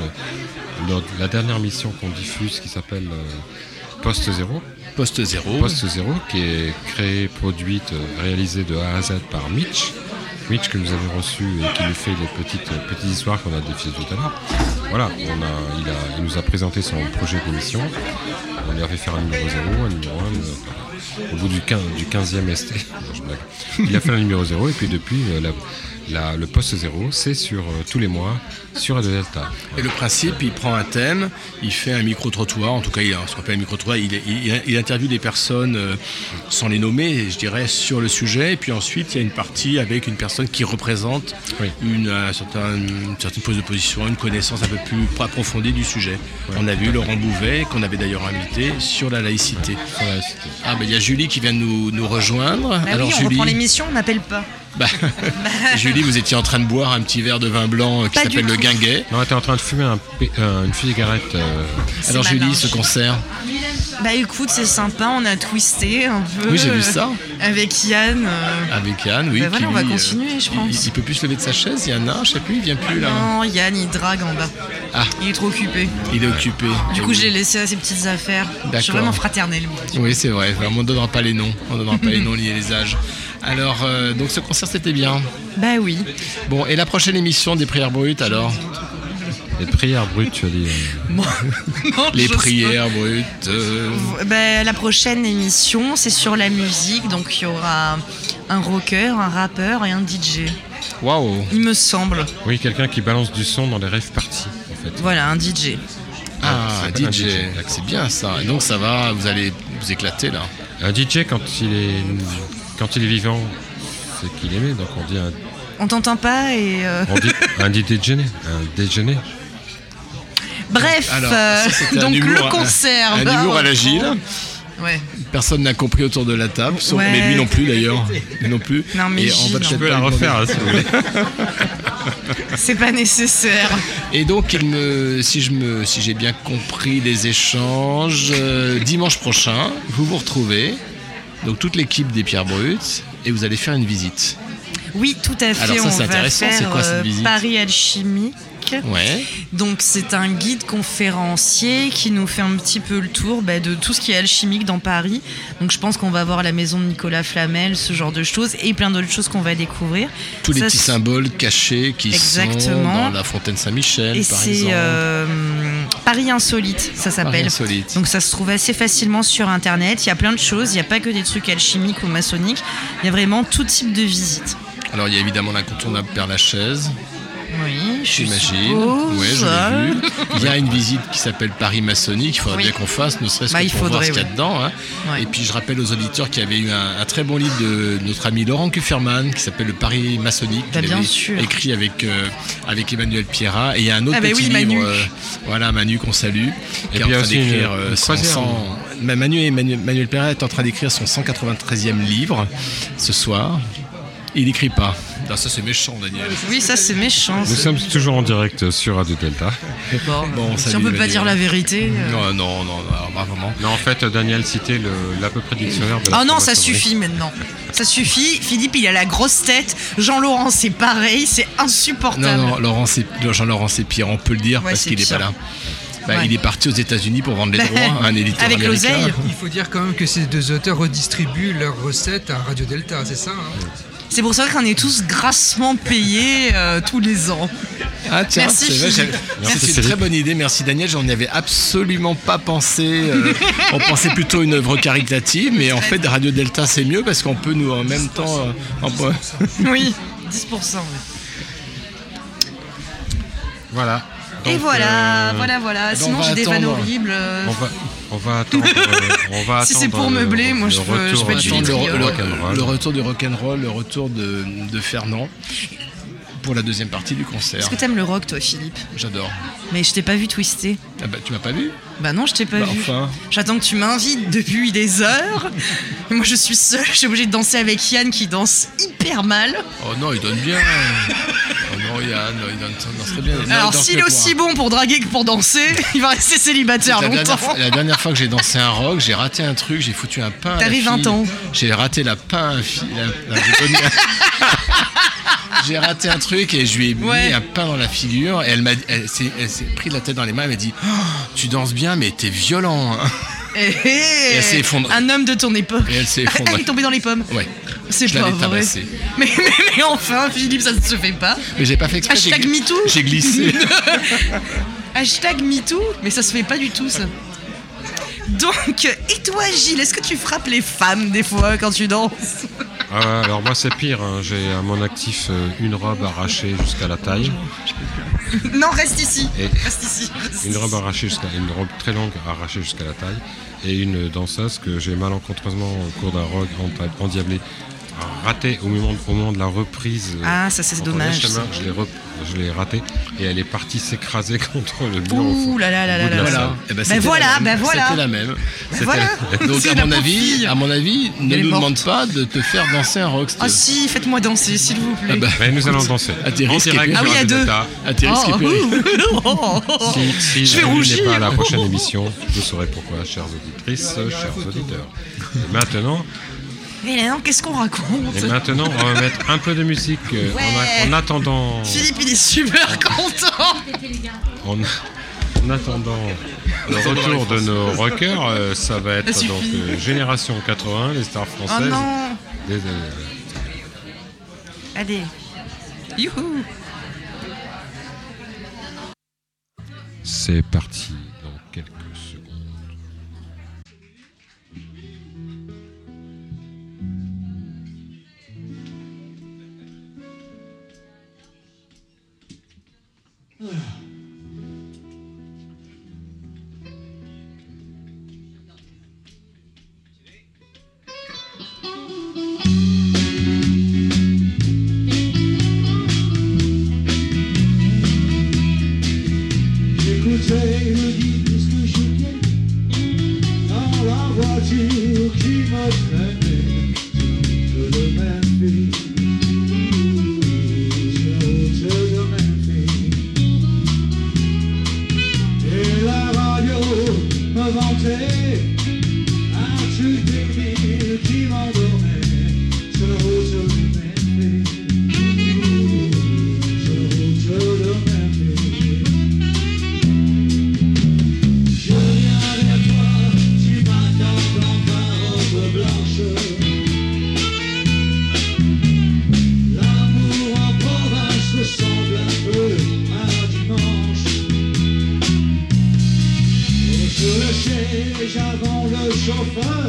La dernière mission qu'on diffuse qui s'appelle euh, Poste Zéro. Poste Zéro. Poste Zéro qui est créée, produite, euh, réalisée de A à Z par Mitch. Mitch que nous avons reçu et qui nous fait des petites, euh, petites histoires qu'on a diffusées tout à l'heure. Voilà, on a, il, a, il nous a présenté son projet d'émission. On lui a fait faire un numéro 0, un numéro 1, au bout du, 15, du 15e ST. Non, je blague. Il a fait un numéro 0 et puis depuis, euh, la- la- le poste 0, c'est sur euh, tous les mois sur Radio Delta. Et le principe, il prend un thème, il fait un micro-trottoir, en tout cas, il a ce qu'on appelle un micro-trottoir, il, il- il interviewe des personnes, euh, sans les nommer, je dirais, sur le sujet, et puis ensuite, il y a une partie avec une personne qui représente une, certain- une certaine pose de position, une connaissance un peu plus approfondie du sujet. On a vu Laurent Bouvet, qu'on avait d'ailleurs invité, sur la laïcité. Ah, ben il y a Julie qui vient de nous, nous rejoindre. Bah Alors, oui, on Julie, reprend l'émission, on n'appelle pas. Bah, Julie, vous étiez en train de boire un petit verre de vin blanc euh, qui s'appelle le. Guinguet. Non, on était en train de fumer un euh, une cigarette. euh, Alors, Julie, ce concert Bah écoute, c'est sympa, on a twisté un peu. Oui, j'ai vu ça. Avec Yann. euh, Avec Yann, oui. Bah voilà, on va lui, euh, continuer, je il- pense. Il, il peut plus se lever de sa chaise, il y en a un, je sais plus, il vient plus là. Non, Yann, il drague en bas. Ah. Il est trop occupé. Il est occupé. Du coup, oui. je l'ai laissé à ses petites affaires. Je suis vraiment fraternelle. moi. Oui, c'est vrai. On ne donnera pas les noms. On ne donnera pas les noms ni les âges. Alors, euh, donc ce concert, c'était bien. Bah oui. Bon, et la prochaine émission des prières brutes, alors Les prières brutes, tu as dit. Les sais prières brutes. euh, Bah, la prochaine émission, c'est sur la musique. Donc, il y aura un rocker, un rappeur et un DJ. Waouh Il me semble. Oui, quelqu'un qui balance du son dans les rêves parties, en fait. Voilà, un DJ. Ah, un DJ. C'est bien ça. Et donc, ça va, vous allez vous éclater là. Un DJ, quand il est, quand il est vivant, c'est qu'il aimait, donc on dit un, On t'entend pas et. euh, on dit un dit déjeuner. Un déjeuner. Bref, Alors, euh, ça, c'était un donc humour, le concert. Un, va humour à la reprendre. Gilles. Ouais. Personne n'a compris autour de la table, sauf- Ouais. mais lui non plus d'ailleurs. Non plus. Non, mais Et on va peut-être la refaire, hein, si vous voulez. C'est pas nécessaire. Et donc, il me, si je me, si j'ai bien compris les échanges, euh, dimanche prochain, vous vous retrouvez, donc toute l'équipe des Pierres Brutes, et vous allez faire une visite. Oui, tout à fait. Alors ça, c'est intéressant. C'est quoi, cette euh, visite? Paris Ouais. Donc c'est un guide conférencier qui nous fait un petit peu le tour bah, de tout ce qui est alchimique dans Paris. Donc je pense qu'on va voir la maison de Nicolas Flamel, ce genre de choses, et plein d'autres choses qu'on va découvrir. Tous les Ça, petits symboles cachés qui sont dans la fontaine Saint-Michel, Et par c'est exemple. euh, Paris Insolite, ça s'appelle. Donc ça se trouve assez facilement sur Internet. Il y a plein de choses. Il n'y a pas que des trucs alchimiques ou maçonniques. Il y a vraiment tout type de visites. Alors, il y a évidemment l'incontournable Père Lachaise. Oui, je J'imagine. suppose. Ouais, je l'ai vu. Il y a une visite qui s'appelle Paris Maçonnique. Il faudrait Oui. bien qu'on fasse, ne serait-ce Bah, que pour voir faudrait, ce qu'il y a dedans. hein. Ouais. Et puis je rappelle aux auditeurs qu'il y avait eu un, un très bon livre de notre ami Laurent Kufferman qui s'appelle Le Paris Maçonnique. Bah, bien sûr. Écrit avec, euh, avec Emmanuel Pierrat. Et il y a un autre Ah, bah petit oui, Manu. livre. euh, voilà, Manu qu'on salue. Et qui est puis, en train d'écrire euh. 100 Manu et Emmanuel, Emmanuel Pierrat est en train d'écrire son 193e livre ce soir. Il écrit pas. Non, ça c'est méchant, Daniel. Oui, ça c'est méchant. Nous sommes toujours en direct sur Radio Delta. Bon, Bon, si on peut pas Daniel. dire la vérité. euh. Non, non, non, non, pas vraiment. Non, en fait, Daniel citait le- l'à peu près dictionnaire de la Oh non, ça suffit maintenant. Ça suffit. Philippe, il a la grosse tête. Jean-Laurent, c'est pareil. C'est insupportable. Non, non, Laurent, c'est- Jean-Laurent, c'est pire, on peut le dire, Ouais, parce qu'il est pas là. Bah, Ouais. Il est parti aux États-Unis pour vendre les Bah, droits à un éditeur avec américain. l'oseille. Il faut dire quand même que ces deux auteurs redistribuent leurs recettes à Radio Delta, c'est ça hein C'est pour ça qu'on est tous grassement payés euh, tous les ans. Ah tiens, Merci, c'est une très bonne idée, merci Daniel, j'en y avais absolument pas pensé. euh, on pensait plutôt une œuvre caritative, mais en fait Radio Delta c'est mieux parce qu'on peut nous en même temps... euh, en- Oui, 10%. oui. Voilà. Et voilà, euh, voilà, voilà. Sinon, j'ai des vannes horribles. euh. On va, on va attendre. euh, on va Si attendre c'est pour le- meubler, moi, je le peux- je du le, le- rock'n'roll. le retour du rock'n'roll, le retour de, de Fernand pour la deuxième partie du concert. Est-ce que t'aimes le rock, toi, Philippe? J'adore. Mais je t'ai pas vu twister. Ah bah, tu m'as pas vu? Bah non, je t'ai pas Bah, vu. enfin. J'attends que tu m'invites depuis des heures. Moi, je suis seule. Je suis obligée de danser avec Yann qui danse hyper mal. Oh non, il donne bien. oh non, Yann, il danse très bien. Non, Alors, s'il est aussi bon pour draguer que pour danser, il va rester célibataire La longtemps. dernière, la dernière fois que j'ai dansé un rock, j'ai raté un truc, j'ai foutu un pain. T'avais fille. 20 ans. J'ai raté la pain à fille. la- la- j'ai raté un truc et je lui ai Ouais. mis un pain dans la figure et elle m'a elle s'est elle s'est pris la tête dans les mains elle m'a dit Oh, tu danses bien mais t'es violent hein. Eh, eh, Et elle s'est effondrée. Un homme de ton époque. Et elle s'est effondrée. Elle est tombée dans les pommes. ouais C'est pas vrai. Mais, mais, mais enfin, Philippe, ça ne se fait pas. mais j'ai pas fait exprès Hashtag MeToo. j'ai glissé Hashtag MeToo, mais ça se fait pas du tout ça. Donc, et toi Gilles, est-ce que tu frappes les femmes des fois quand tu danses? Ah alors moi c'est pire, hein. j'ai à mon actif euh, une robe arrachée jusqu'à la taille, Non, reste ici. Et- Reste ici. reste une robe arrachée jusqu'à une robe très longue arrachée jusqu'à la taille, et une danseuse que j'ai malencontreusement au cours d'un rock en- endiablé raté au moment, au moment de la reprise. euh, Ah, ça, c'est dommage, ça. Je l'ai rep- je l'ai raté et elle est partie s'écraser contre le mur. Ouh là là là là là. Eh ben, Ben voilà, la même. ben voilà. C'était la même. Ben C'était voilà. la- Donc C'est à mon avis, à mon avis, ne nous demande pas de te faire danser un rock. Ah si, faites-moi danser, s'il vous plaît. Ah bah, nous allons danser. À tes risques et direct périls. Ah oui, à deux. Delta. À tes risques et Oh, oh, oh. Si, si Je vais rougir. pas à la prochaine émission, vous saurez pourquoi, chères auditrices, chers auditeurs. Maintenant, Mais là, non, qu'est-ce qu'on raconte et maintenant, on va mettre un peu de musique euh, en, a- Ouais. en attendant. Philippe, il est super content. En, en attendant le retour de nos rockers, euh, ça va être Ça suffit. donc euh, Génération 80, les stars Oh françaises. non Des- Allez. Youhou C'est parti Yeah. Me avant le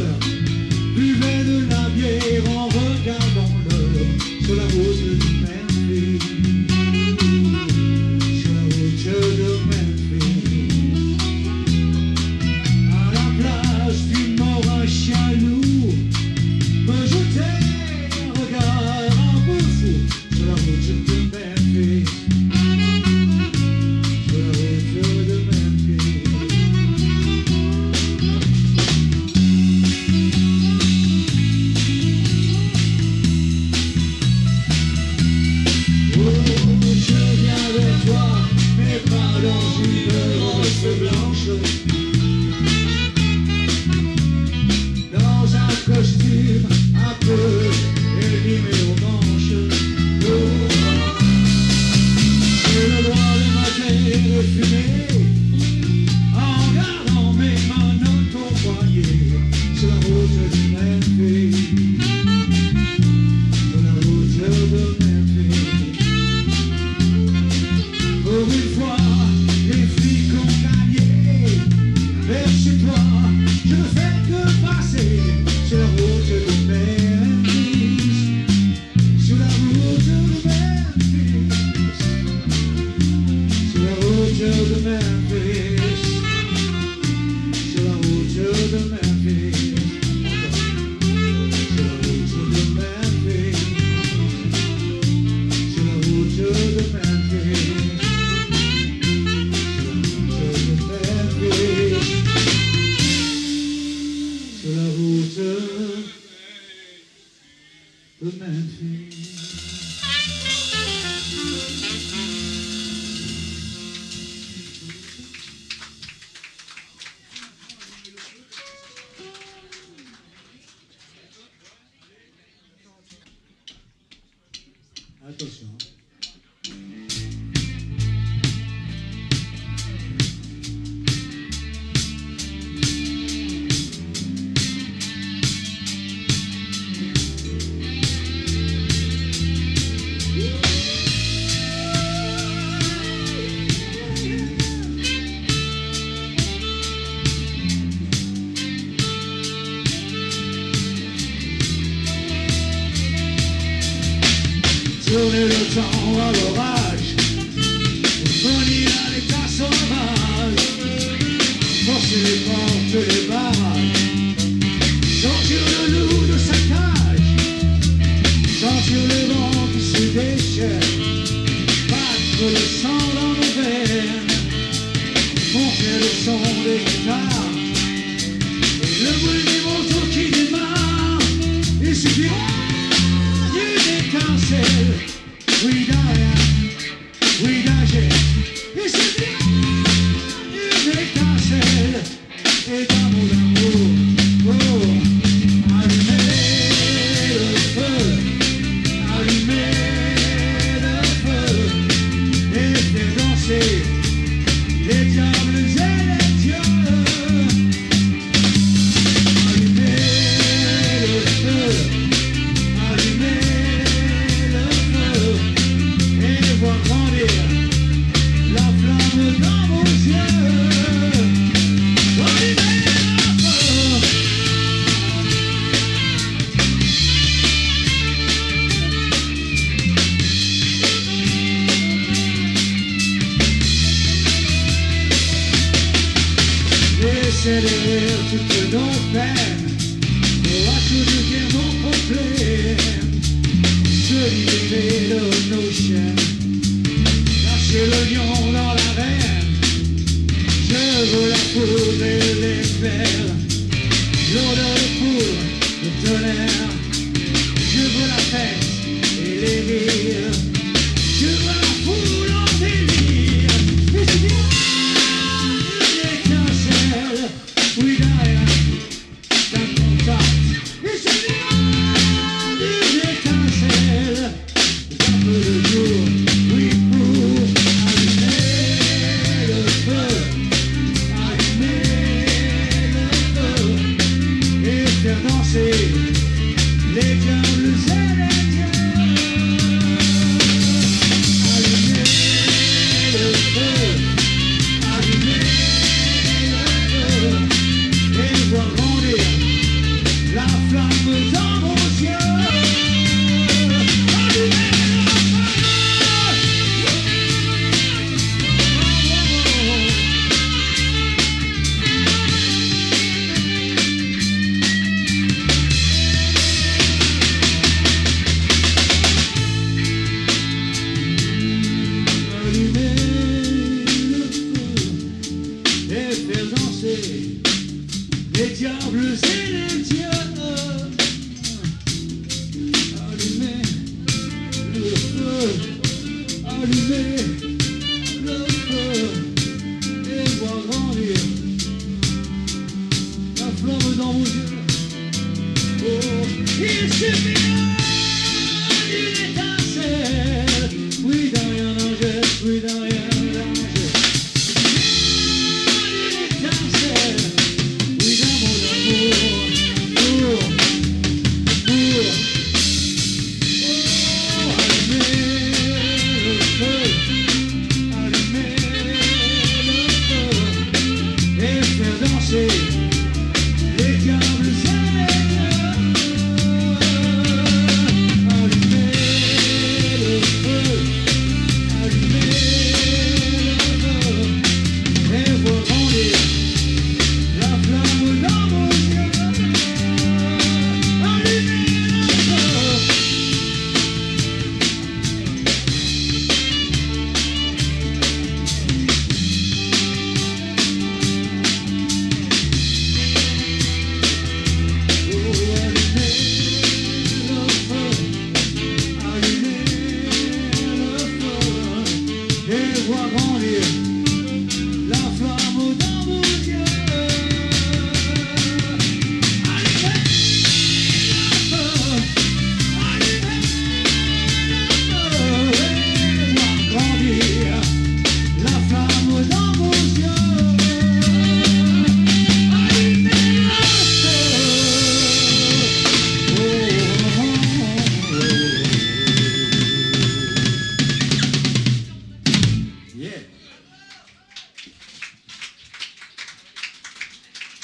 Tournez le temps à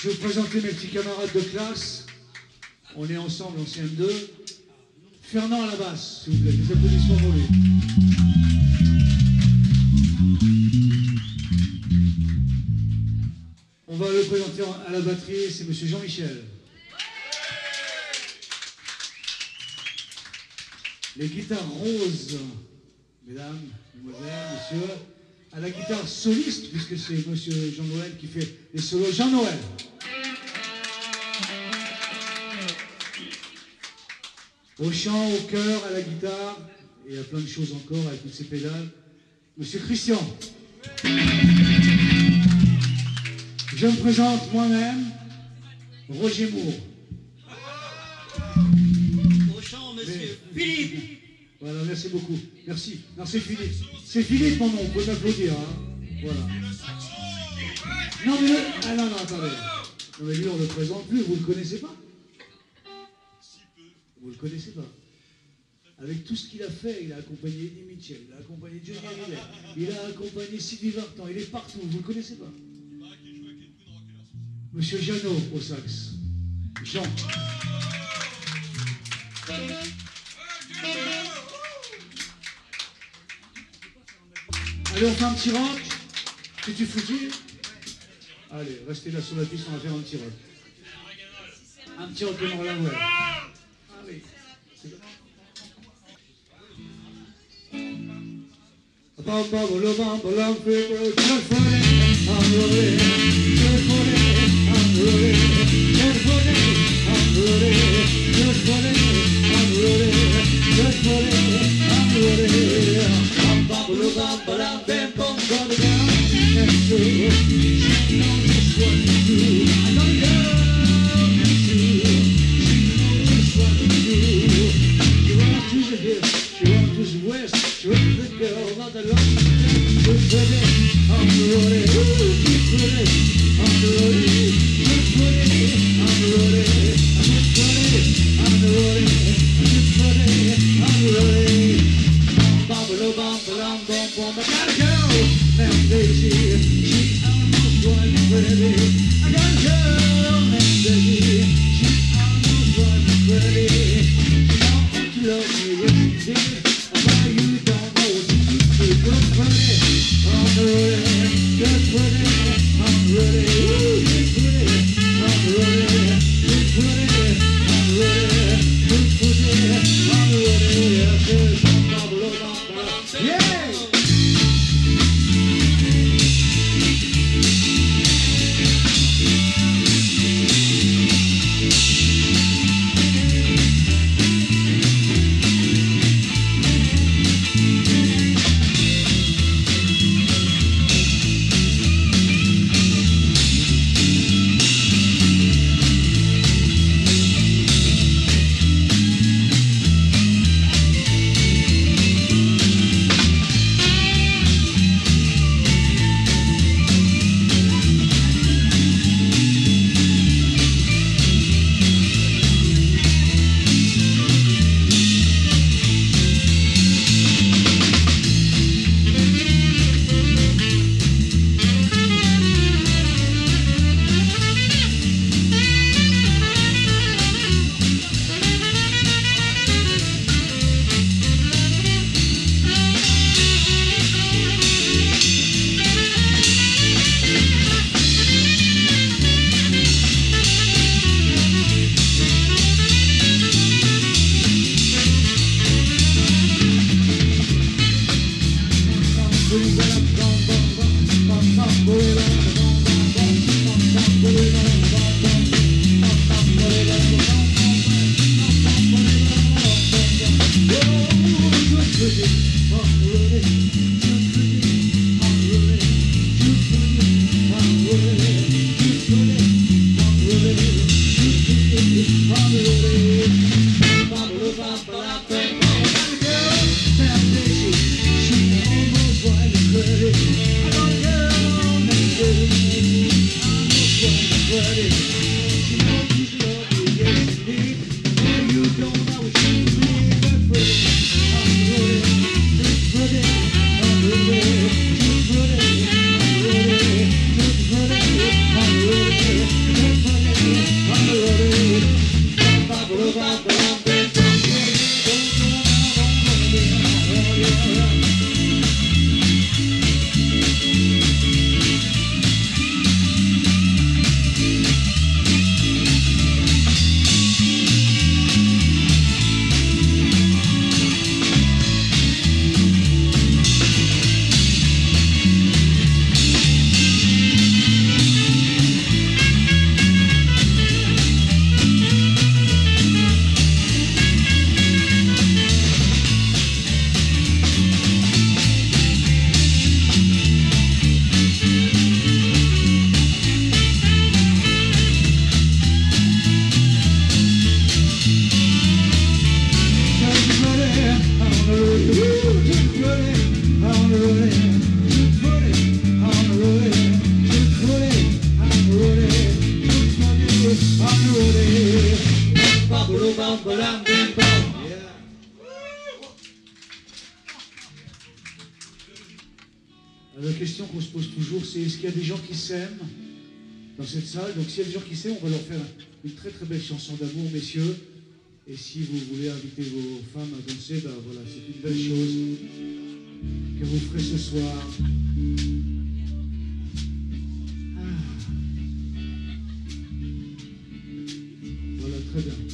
présenter mes petits camarades de classe. On est ensemble en CM2. Fernand à la basse, s'il vous plaît. Des applaudissements pour. On va le présenter en- à la batterie, c'est Monsieur Jean-Michel. Les guitares roses, mesdames, mesdemoiselles, messieurs. À la guitare soliste, puisque c'est Monsieur Jean-Noël qui fait les solos. Jean-Noël. Au chant, au chœur, à la guitare, et à plein de choses encore avec toutes ces pédales. Monsieur Christian. Je me présente moi-même, Roger Moore. Au chant, monsieur Philippe. Voilà, merci beaucoup. Merci. Non, c'est Philippe. C'est Philippe, mon nom. Vous pouvez m'applaudir. Hein. Voilà. Non, mais le... Ah non, non, attendez. Non, mais lui, on ne le présente plus. Vous ne le connaissez pas? Vous le connaissez pas Avec tout ce qu'il a fait, il a accompagné Eddie Mitchell, il a accompagné Johnny Hallyday, il a accompagné Sylvie Vartan, il est partout. Vous le connaissez pas Monsieur Jeannot au sax. Jean. Allez, on fait un petit rock. Que tu foutu Allez, restez là sur la piste, on va faire un petit rock. Un petit rock la voix. Bam bam bolo bam bolo just for it I'm rolling just for it I'm rolling just for it I'm rolling just for it I'm rolling just for it I'm rolling bam bam bolo bam bolo bam bam go and do she just what to do I gotta go him. She went his west, she the girl, not the long. Good pretty, I'm Rory. Good pretty, I'm Rory. Good pretty, I'm Rory. Good pretty, I'm Rory. Good pretty, I'm Rory. Bum, bum, bum, bum, bum, bum. I gotta go. Now, Daisy. Guru you. salle. Donc si elles durent qui sait, on va leur faire une très très belle chanson d'amour, messieurs. Et si vous voulez inviter vos femmes à danser, ben voilà, c'est une belle chose que vous ferez ce soir. Ah. Voilà, très bien.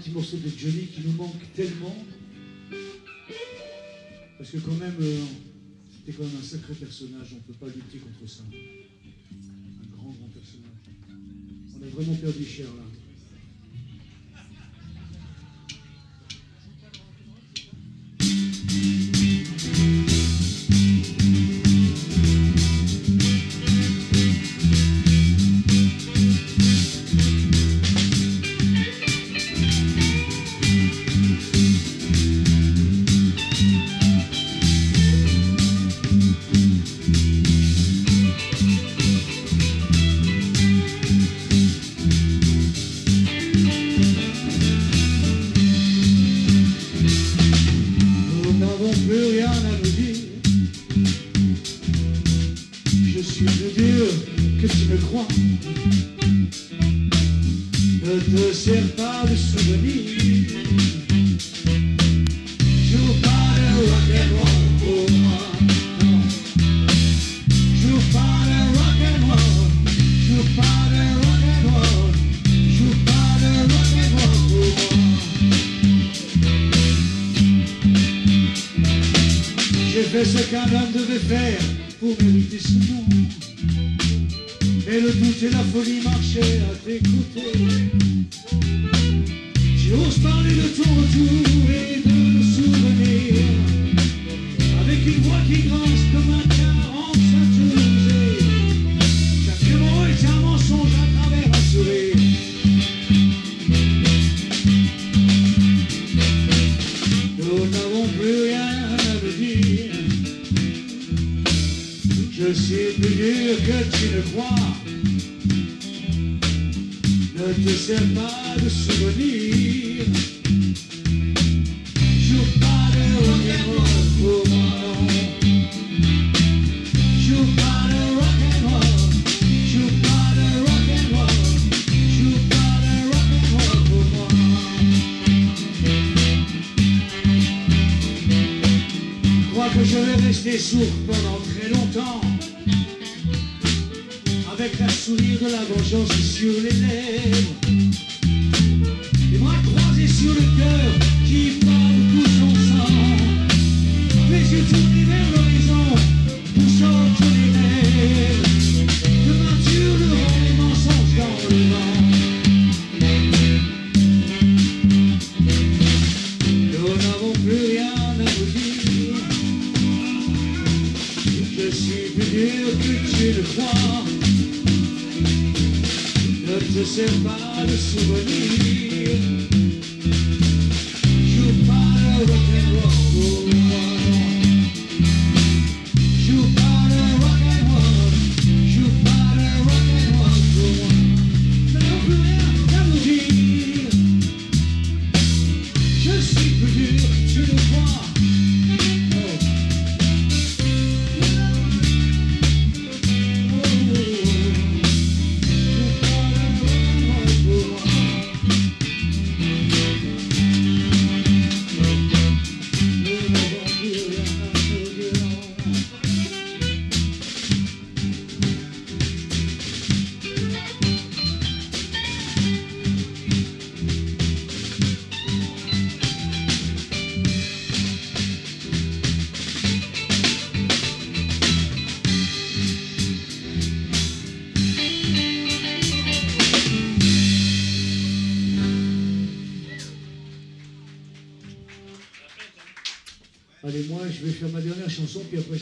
petit morceau de Johnny qui nous manque tellement. Parce que quand même, euh, c'était quand même un sacré personnage, on ne peut pas lutter contre ça. Un grand, grand personnage. On a vraiment perdu cher là.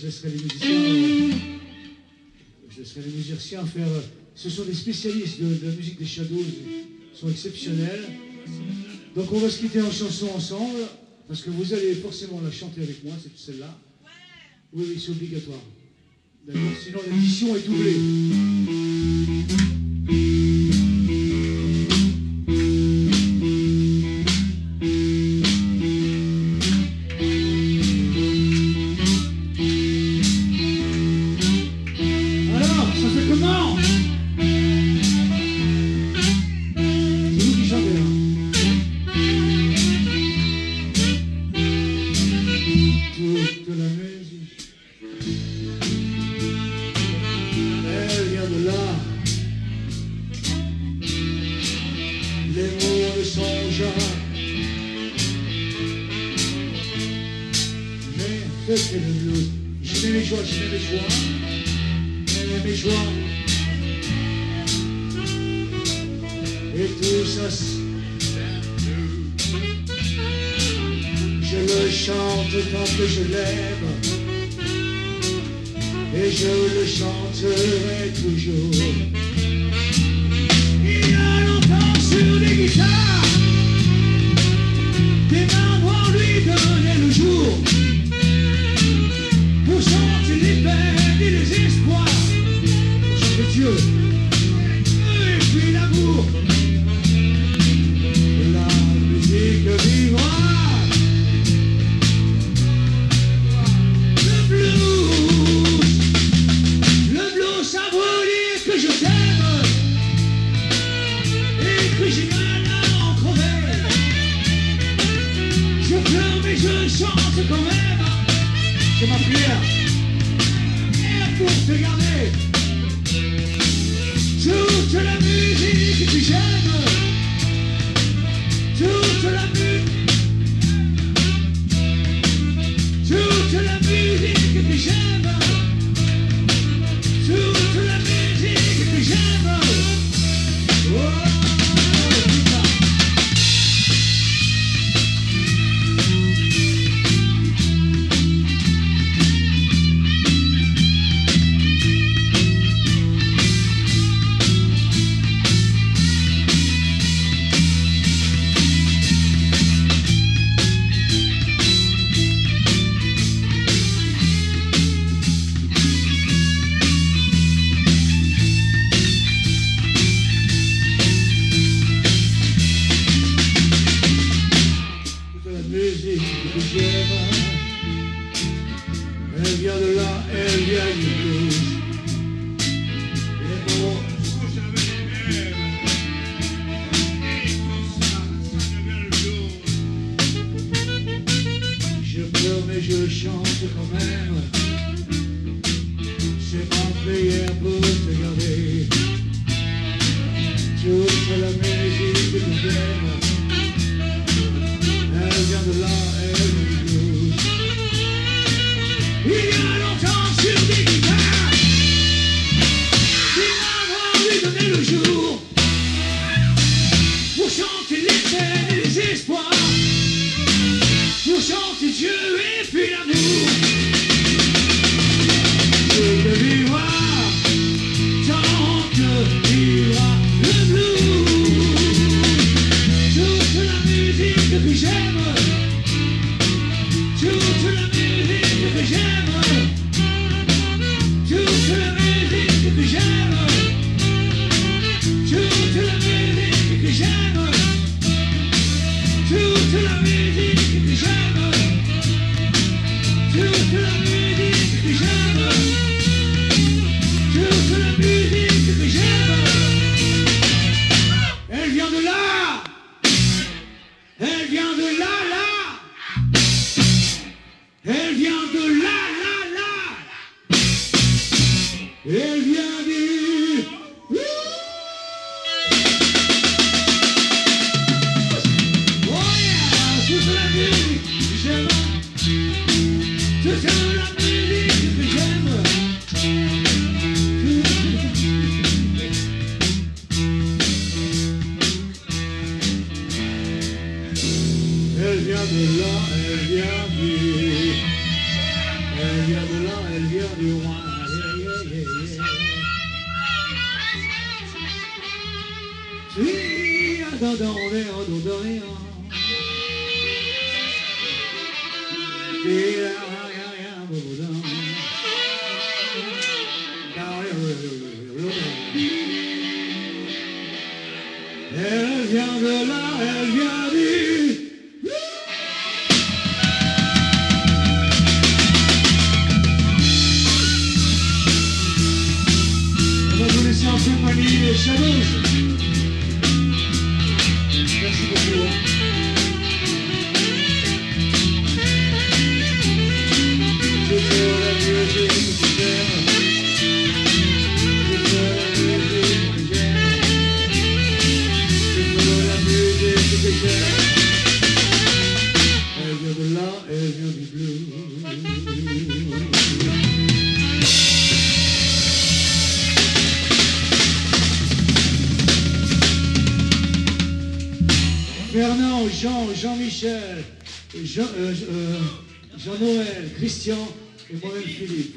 je laisserai les musiciens. Mm. Euh, je laisserai les musiciens faire. Euh, ce sont des spécialistes de, la musique des Shadows, ils sont exceptionnels. Donc on va se quitter en chanson ensemble, parce que vous allez forcément la chanter avec moi, c'est celle-là. Oui, oui, c'est obligatoire. D'accord Sinon l'édition est doublée.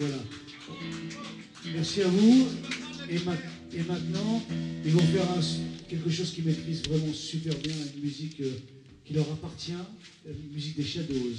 Voilà. Merci à vous. Et, ma- et maintenant, ils vont faire quelque chose qu'ils maîtrisent vraiment super bien, une musique euh, qui leur appartient, la musique des Shadows.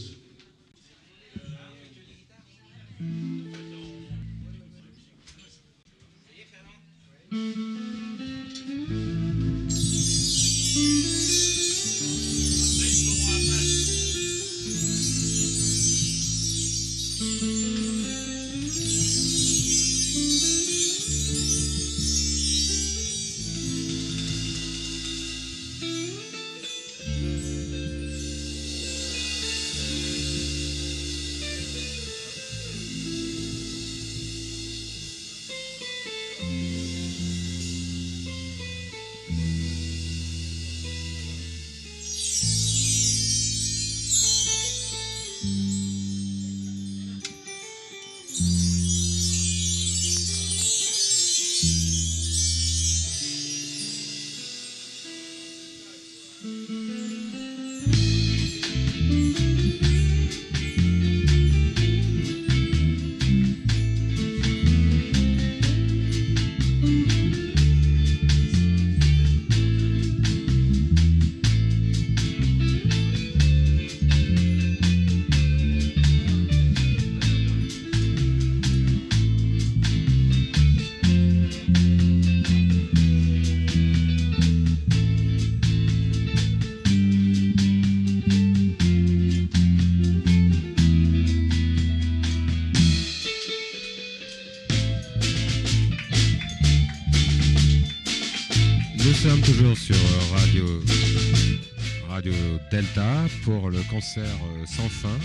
Delta pour le concert euh, sans fin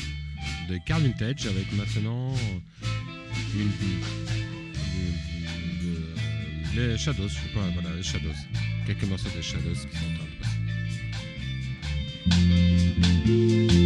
de Carmintage avec maintenant une- de- les Shadows, je sais pas, voilà, les Shadows. Quelques morceaux des Shadows qui sont en train de passer.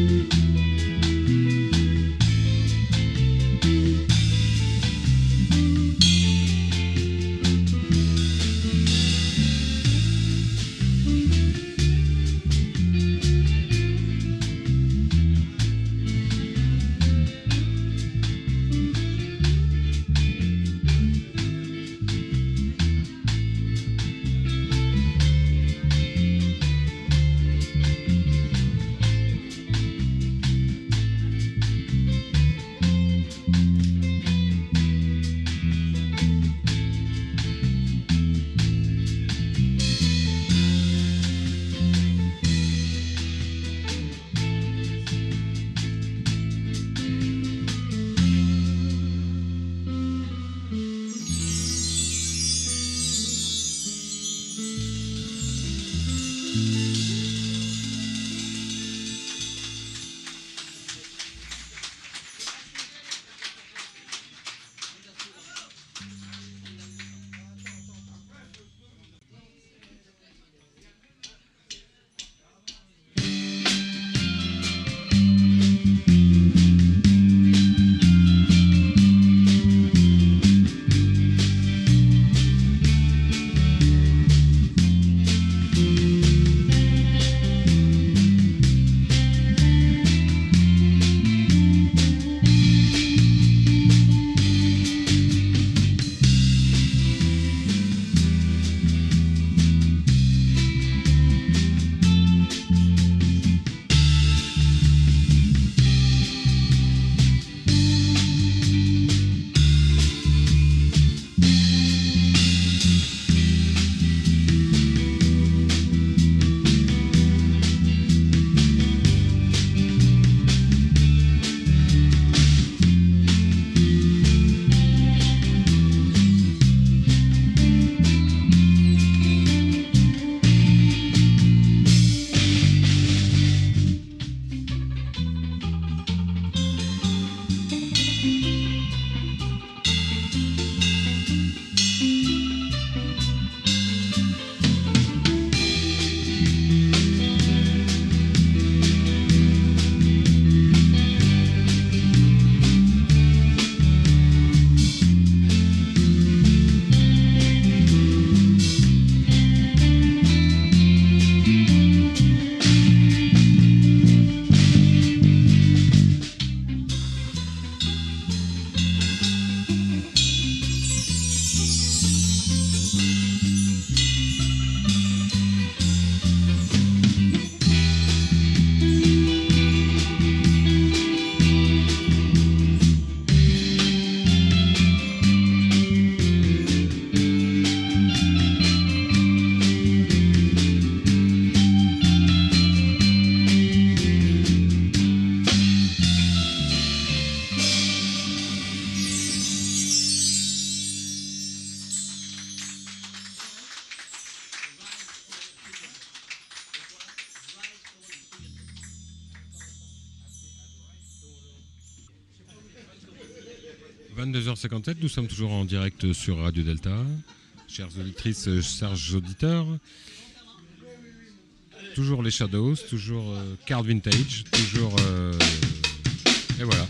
22h57, nous sommes toujours en direct sur Radio Delta. Chères auditrices, euh, chers auditeurs, toujours les Shadows, toujours euh, Card Vintage, toujours. euh, et voilà.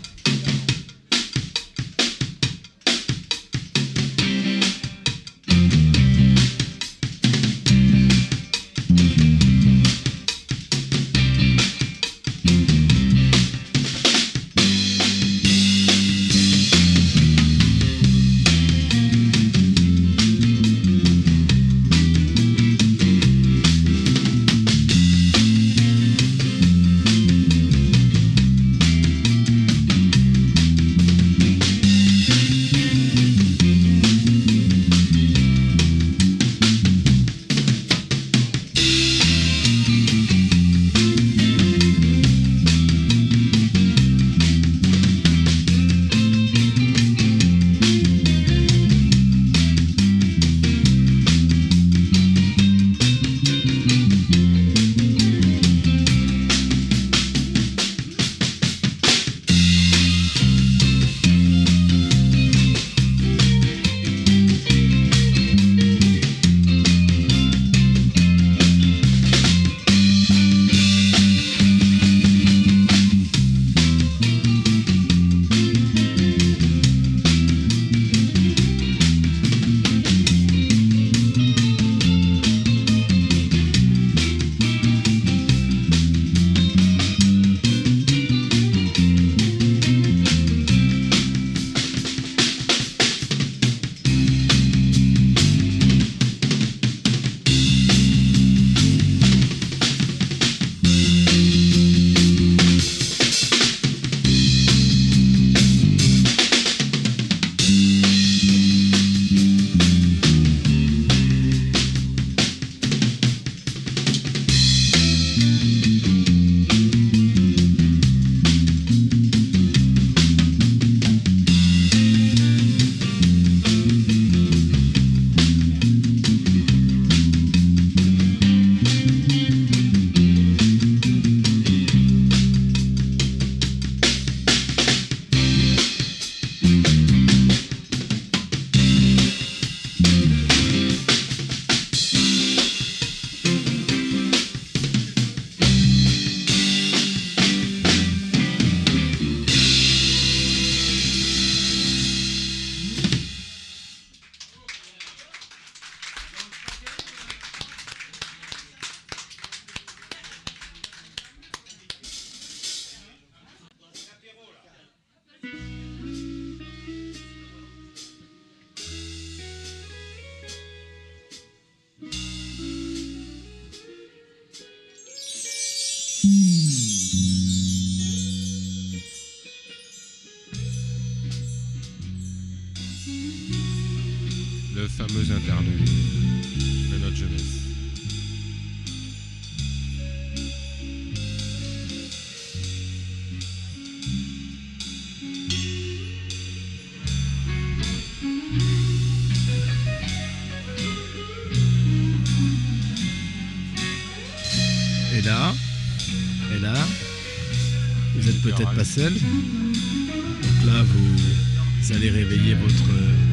Donc là, vous allez réveiller votre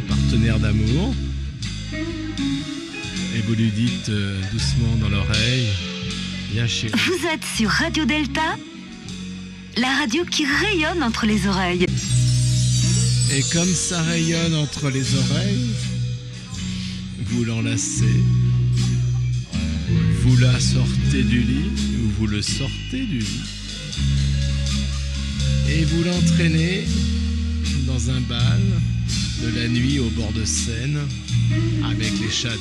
partenaire d'amour. Et vous lui dites euh, doucement dans l'oreille, bien chérie. Vous êtes sur Radio Delta, la radio qui rayonne entre les oreilles. Et comme ça rayonne entre les oreilles, vous l'enlacez, vous la sortez du lit, ou vous le sortez du lit, et vous l'entraînez dans un bal de la nuit au bord de Seine, avec les shadows.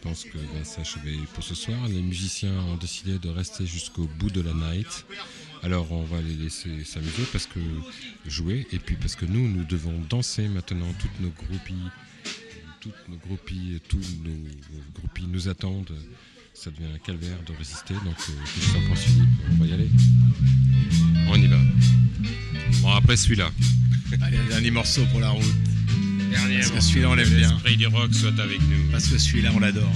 Pense que va s'achever pour ce soir. Les musiciens ont décidé de rester jusqu'au bout de la night. Alors on va les laisser s'amuser parce que jouer et puis parce que nous nous devons danser maintenant. Toutes nos groupies, toutes nos groupies, tous nos groupies nous attendent. Ça devient un calvaire de résister. Donc euh, Christian Prince Philippe, on va y aller. On y va. Bon après celui-là. Allez, un dernier morceau pour la route. Dernier Parce que celui-là, on l'aime bien. L'esprit du rock soit avec nous. Parce que celui-là, on l'adore.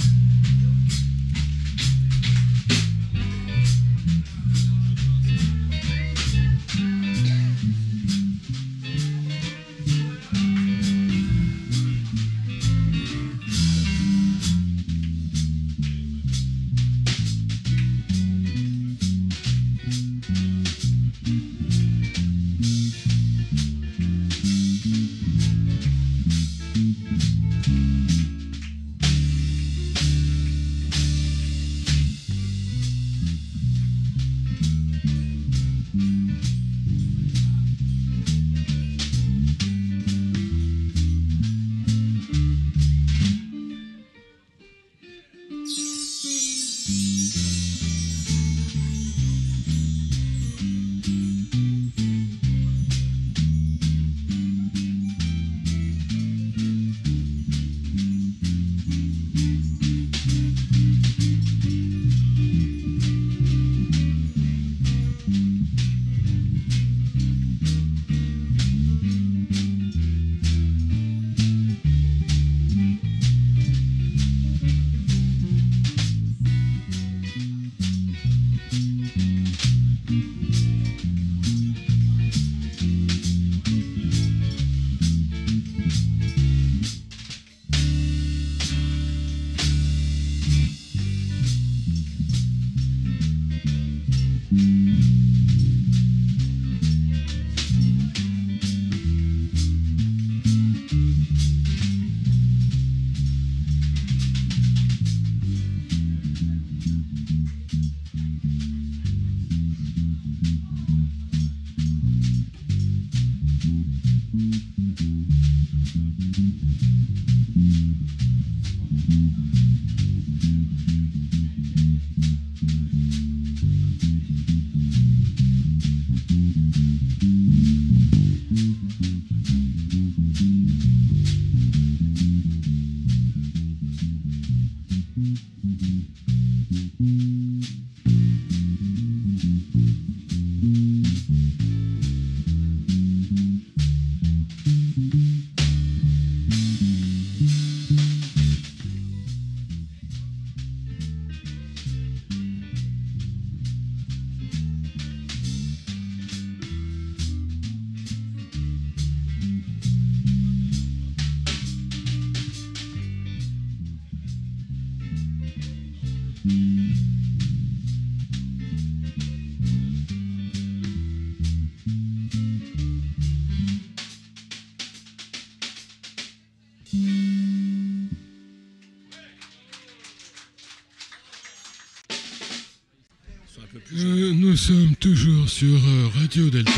Sommes toujours sur euh, Radio Delta.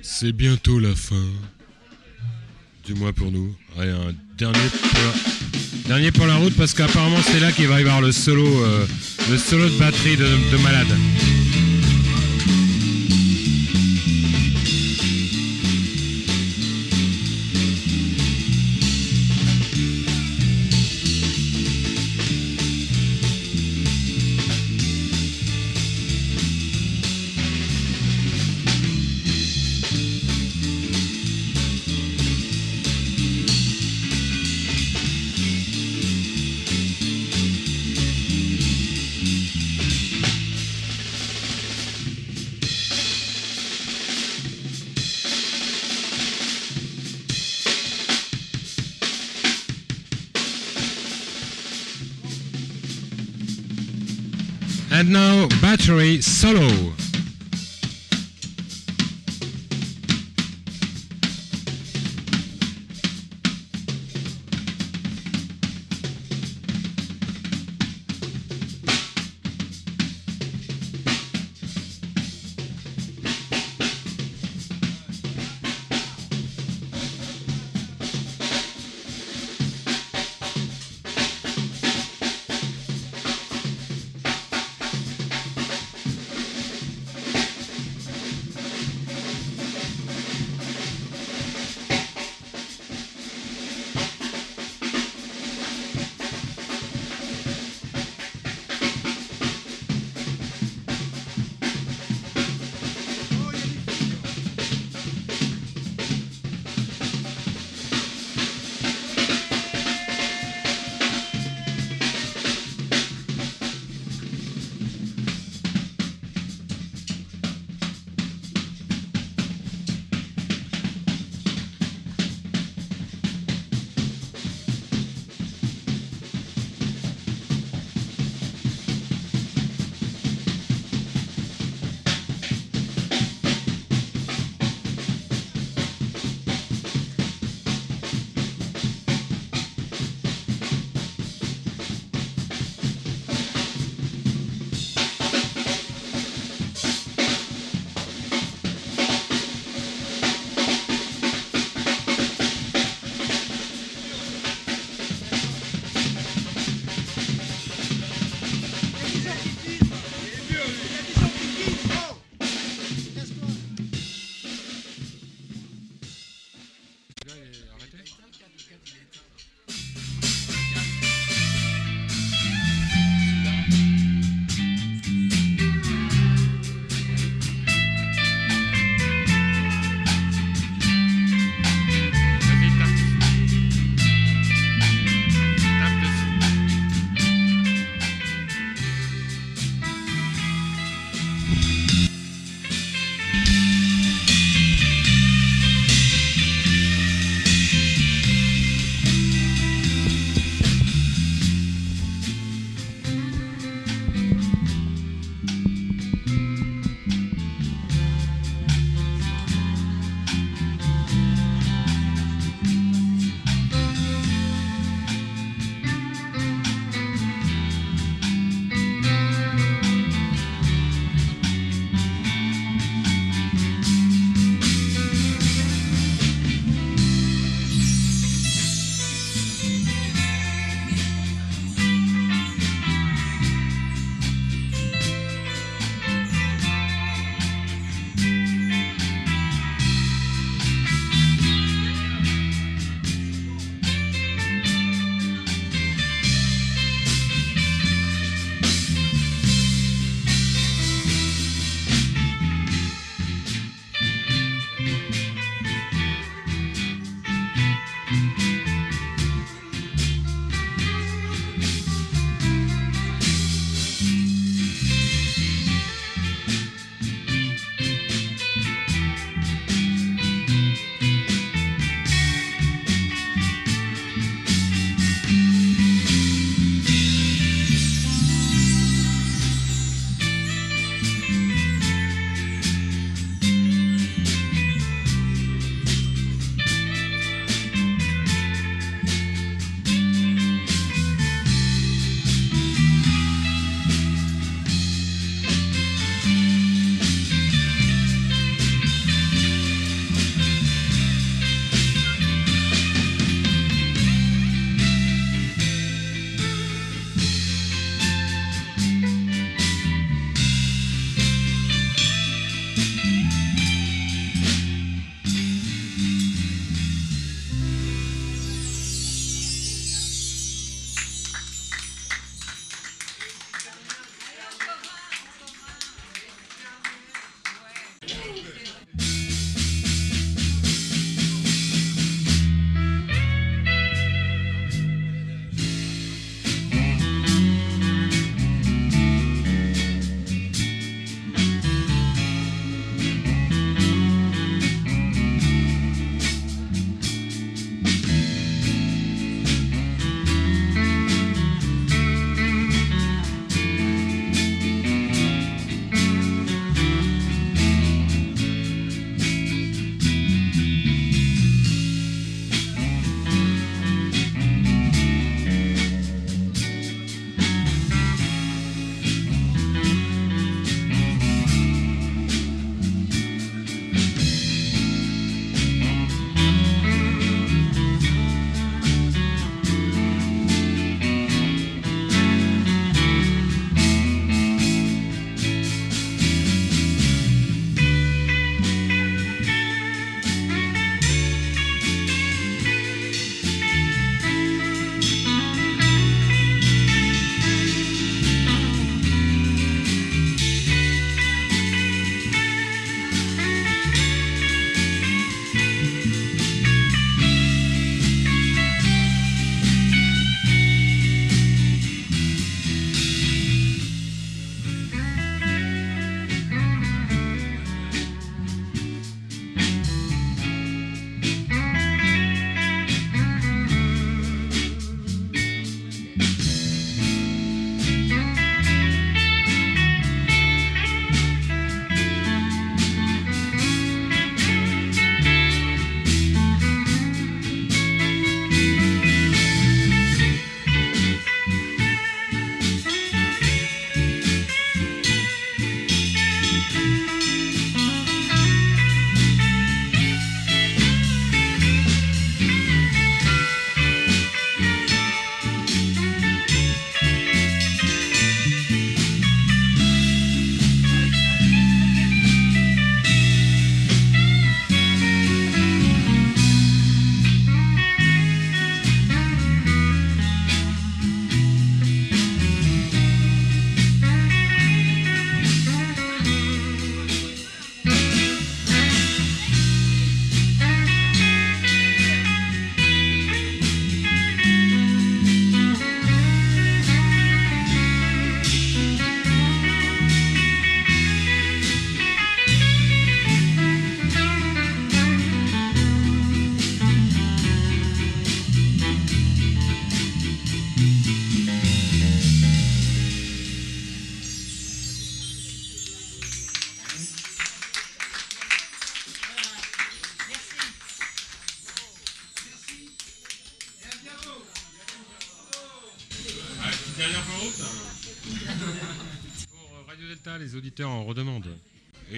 C'est bientôt la fin. Du moins pour nous. Allez, un dernier pour dernier pour la route parce qu'apparemment c'est là qu'il va y avoir le solo, euh, le solo de batterie de malade. Solo.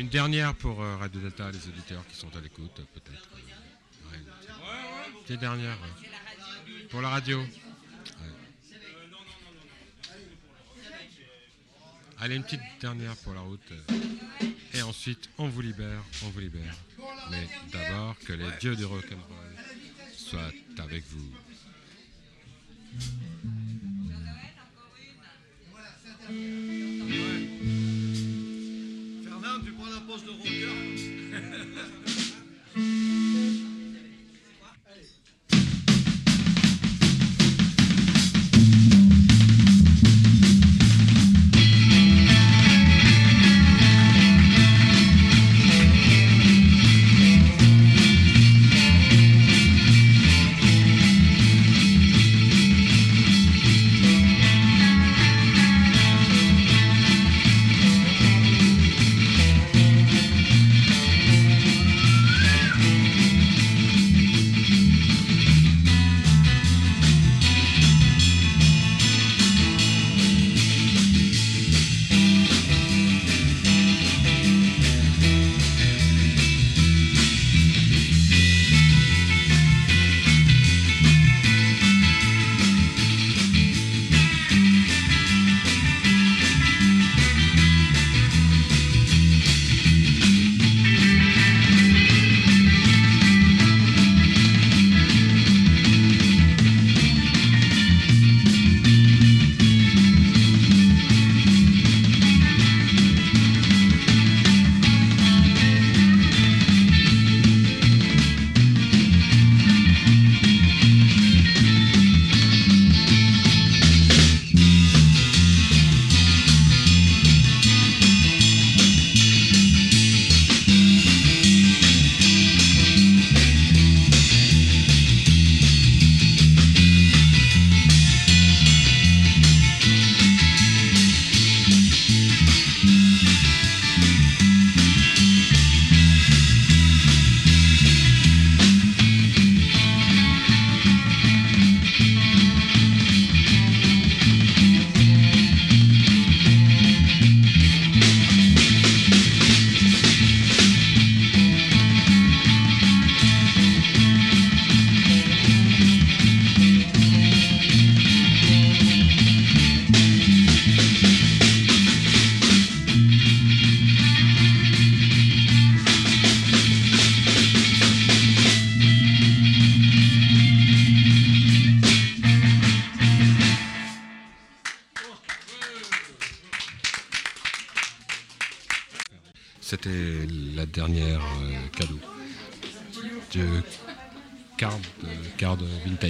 Une dernière pour euh, Radio Delta, les auditeurs qui sont à l'écoute, euh, peut-être. Ouais. Petite dernière. Pour la radio. Allez, une petite dernière pour la route. Et ensuite, on vous libère, on vous libère. Mais d'abord, que les dieux du rock'n'roll soient avec vous. Tu prends la pose de rocker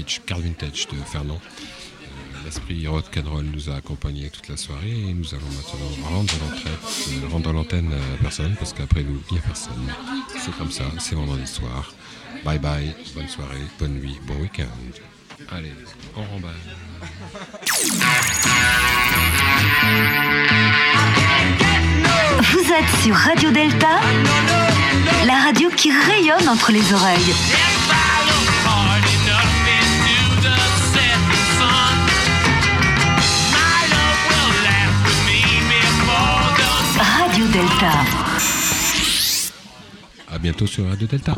vintage, card vintage de Fernand. Euh, L'esprit rock'n'roll nous a accompagnés toute la soirée et nous allons maintenant rendre l'entrée, euh, rendre l'antenne à personne parce qu'après nous, il n'y a personne. C'est comme ça, c'est vendredi soir. Bye bye, bonne soirée, bonne nuit, bon week-end. Allez, on remballe. Vous êtes sur Radio Delta, la radio qui rayonne entre les oreilles. Radio Delta. À bientôt sur Radio Delta.